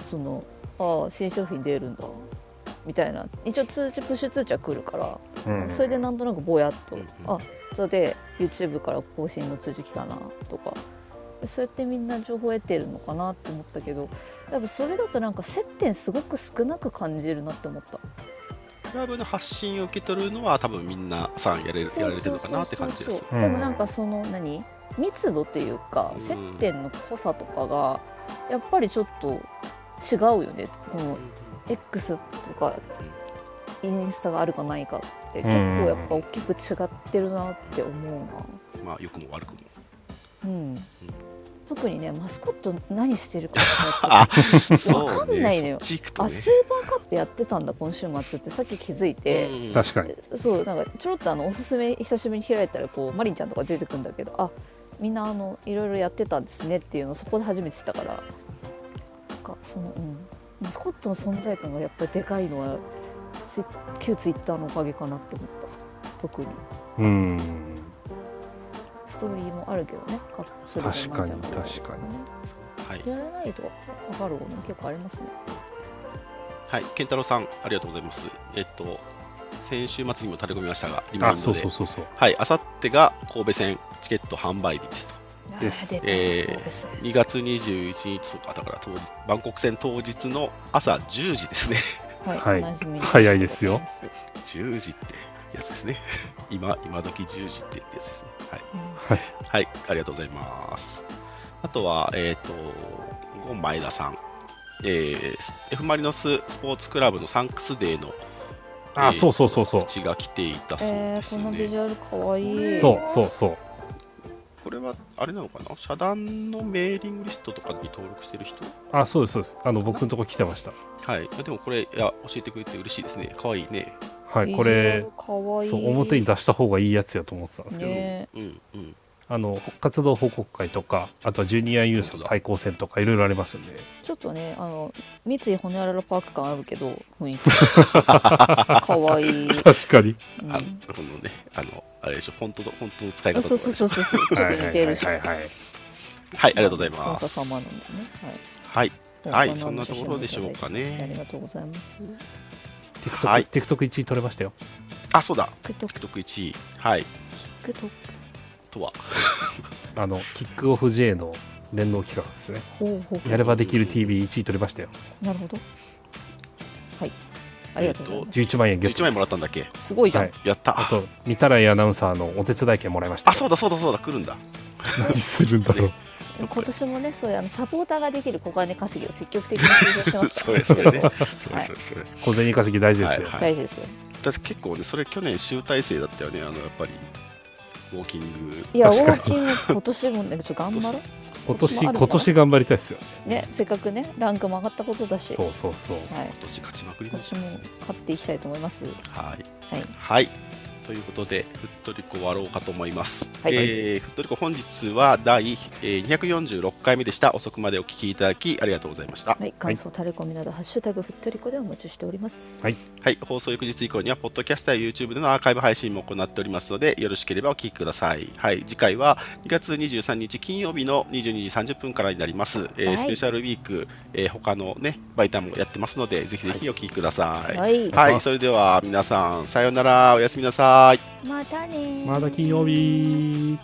そのああ新商品出るんだみたいな。一応通知プッシュ通知は来るから、うん。それでなんとなくぼやっと、うんうん。あそれで YouTube から更新の通知来たなとか。そうやってみんな情報を得てるのかなって思ったけどやっぱそれだとなんか接点すごく少なく感じるなって思った。クラブの発信を受け取るのは多分みんなさんやれるやられてるのかなって感じです。うんでもなんかその何？密度というかうん。接点の濃さとかがやっぱりちょっと違うよね。この X とかインスタがあるかないかって結構やっぱ大きく違ってるなって思うな。まあ良くも悪くも。うん。特にねマスコット何してるかとあかってそう *laughs* わかんないのよ。そっち行くとね。あスーパーカップやってたんだ今週末ってさっき気づいて、うん。確かに。そうなんかちょろっとあのおすすめ久しぶりに開いたらこうマリンちゃんとか出てくるんだけどあみんなあのいろいろやってたんですねっていうのをそこで初めて知ったから。なんかその、うん、マスコットの存在感がやっぱりでかいのはツイ旧ツイッターのおかげかなって思った。特に。うん。ストーリーもあるけどね。確かに確かはい、やらないと分かることも結構ありますね。はい、健太郎さん、ありがとうございます。えっと、先週末にも垂れ込みましたが、リマイあそうンドで、そうそうそう。はい、あさってが神戸戦チケット販売日ですと。ですえーそうです2月21日とか、だから当日、バンコク戦当日の朝10時ですね。はい、早いですよ10時ってやつですね。今、今時10時ってやつですね。はい。うんはいはい、ありがとうございます。あとは、えっ、と、ゴン前田さん。えー、F・ マリノススポーツクラブのサンクスデーのあ、えーそうそうそうそう血が来ていたそうえー、ですよね。このビジュアルかわいいそうそうそうこれはあれなのかな？社団のメーリングリストとかに登録してる人？あそうですそうですあの僕のとこ来てましたはい。でもこれ、いや、教えてくれて嬉しいですね。かわいいね。はいこれかわいいそう表に出した方がいいやつやと思ってたんですけど、ねうんうん。あの活動報告会とかあとはジュニアユースの対抗戦とかいろいろありますんで。ちょっとねあの三井ホニャララパーク感あるけど雰囲気。*laughs* かわい。い、うん、確かに。あこのね、あの、あれでしょ、本当の、本当の使い方そうそうそうそうそうちょっと似てるし。はいはいはいはいはい、ありがとうございスポンます。サー様なんでね。はい。はいはいそんなところでしょうかね。ありがとうございます。TikTok,、はい。TikTok1 位取れましたよ。あ、そうだ。TikTok、TikTok 1位。はい。TikTok、とは。あのキックオフ J の連動企画ですねほうほうやればできる TV1 位取れましたよなるほど。はい。ありがとうございます。11万円ゲット11万円もらったんだっけ？すごいじゃん。はいやった。あと三たらいアナウンサーのお手伝い券もらいましたあ、そうだそうだそうだ、来るんだ。何するんだろう今年もね、そういうあのサポーターができる小金稼ぎを積極的に推奨します *laughs* それそれね。それはいそれそれ。小銭稼ぎ大事ですよ、はい大事ですよ。だって結構ね、それ去年集大成だったよね、あのやっぱり。ウォーキング。いや、ウォーキング今年もね、ちょっと頑張ろ今年今年今年頑張りたいですよう。ね、せっかくね、ランクも上がったことだし、そうそうそうはい。今年勝ちまくりの。今年も勝っていきたいと思います。はい。はい。はい。ということで、ふっとりこ終わろうかと思います。はいえーふっとりこ本日は第、えー246回目でした。遅くまでお聞きいただきありがとうございました。はい、感想、タレコミなど、ハッシュタグふっとりこでお待ちしております。はいはい、放送翌日以降には、ポッドキャストや YouTube でのアーカイブ配信も行っておりますので、よろしければお聞きください。はい、次回は2月23日金曜日の22時30分からになります。えーはいスペシャルウィーク、えー他のね、媒体もやってますので、ぜひぜひお聞きください。はい、はい。それでは皆さん、さようなら、おやすみなさい。またねー。まだ金曜日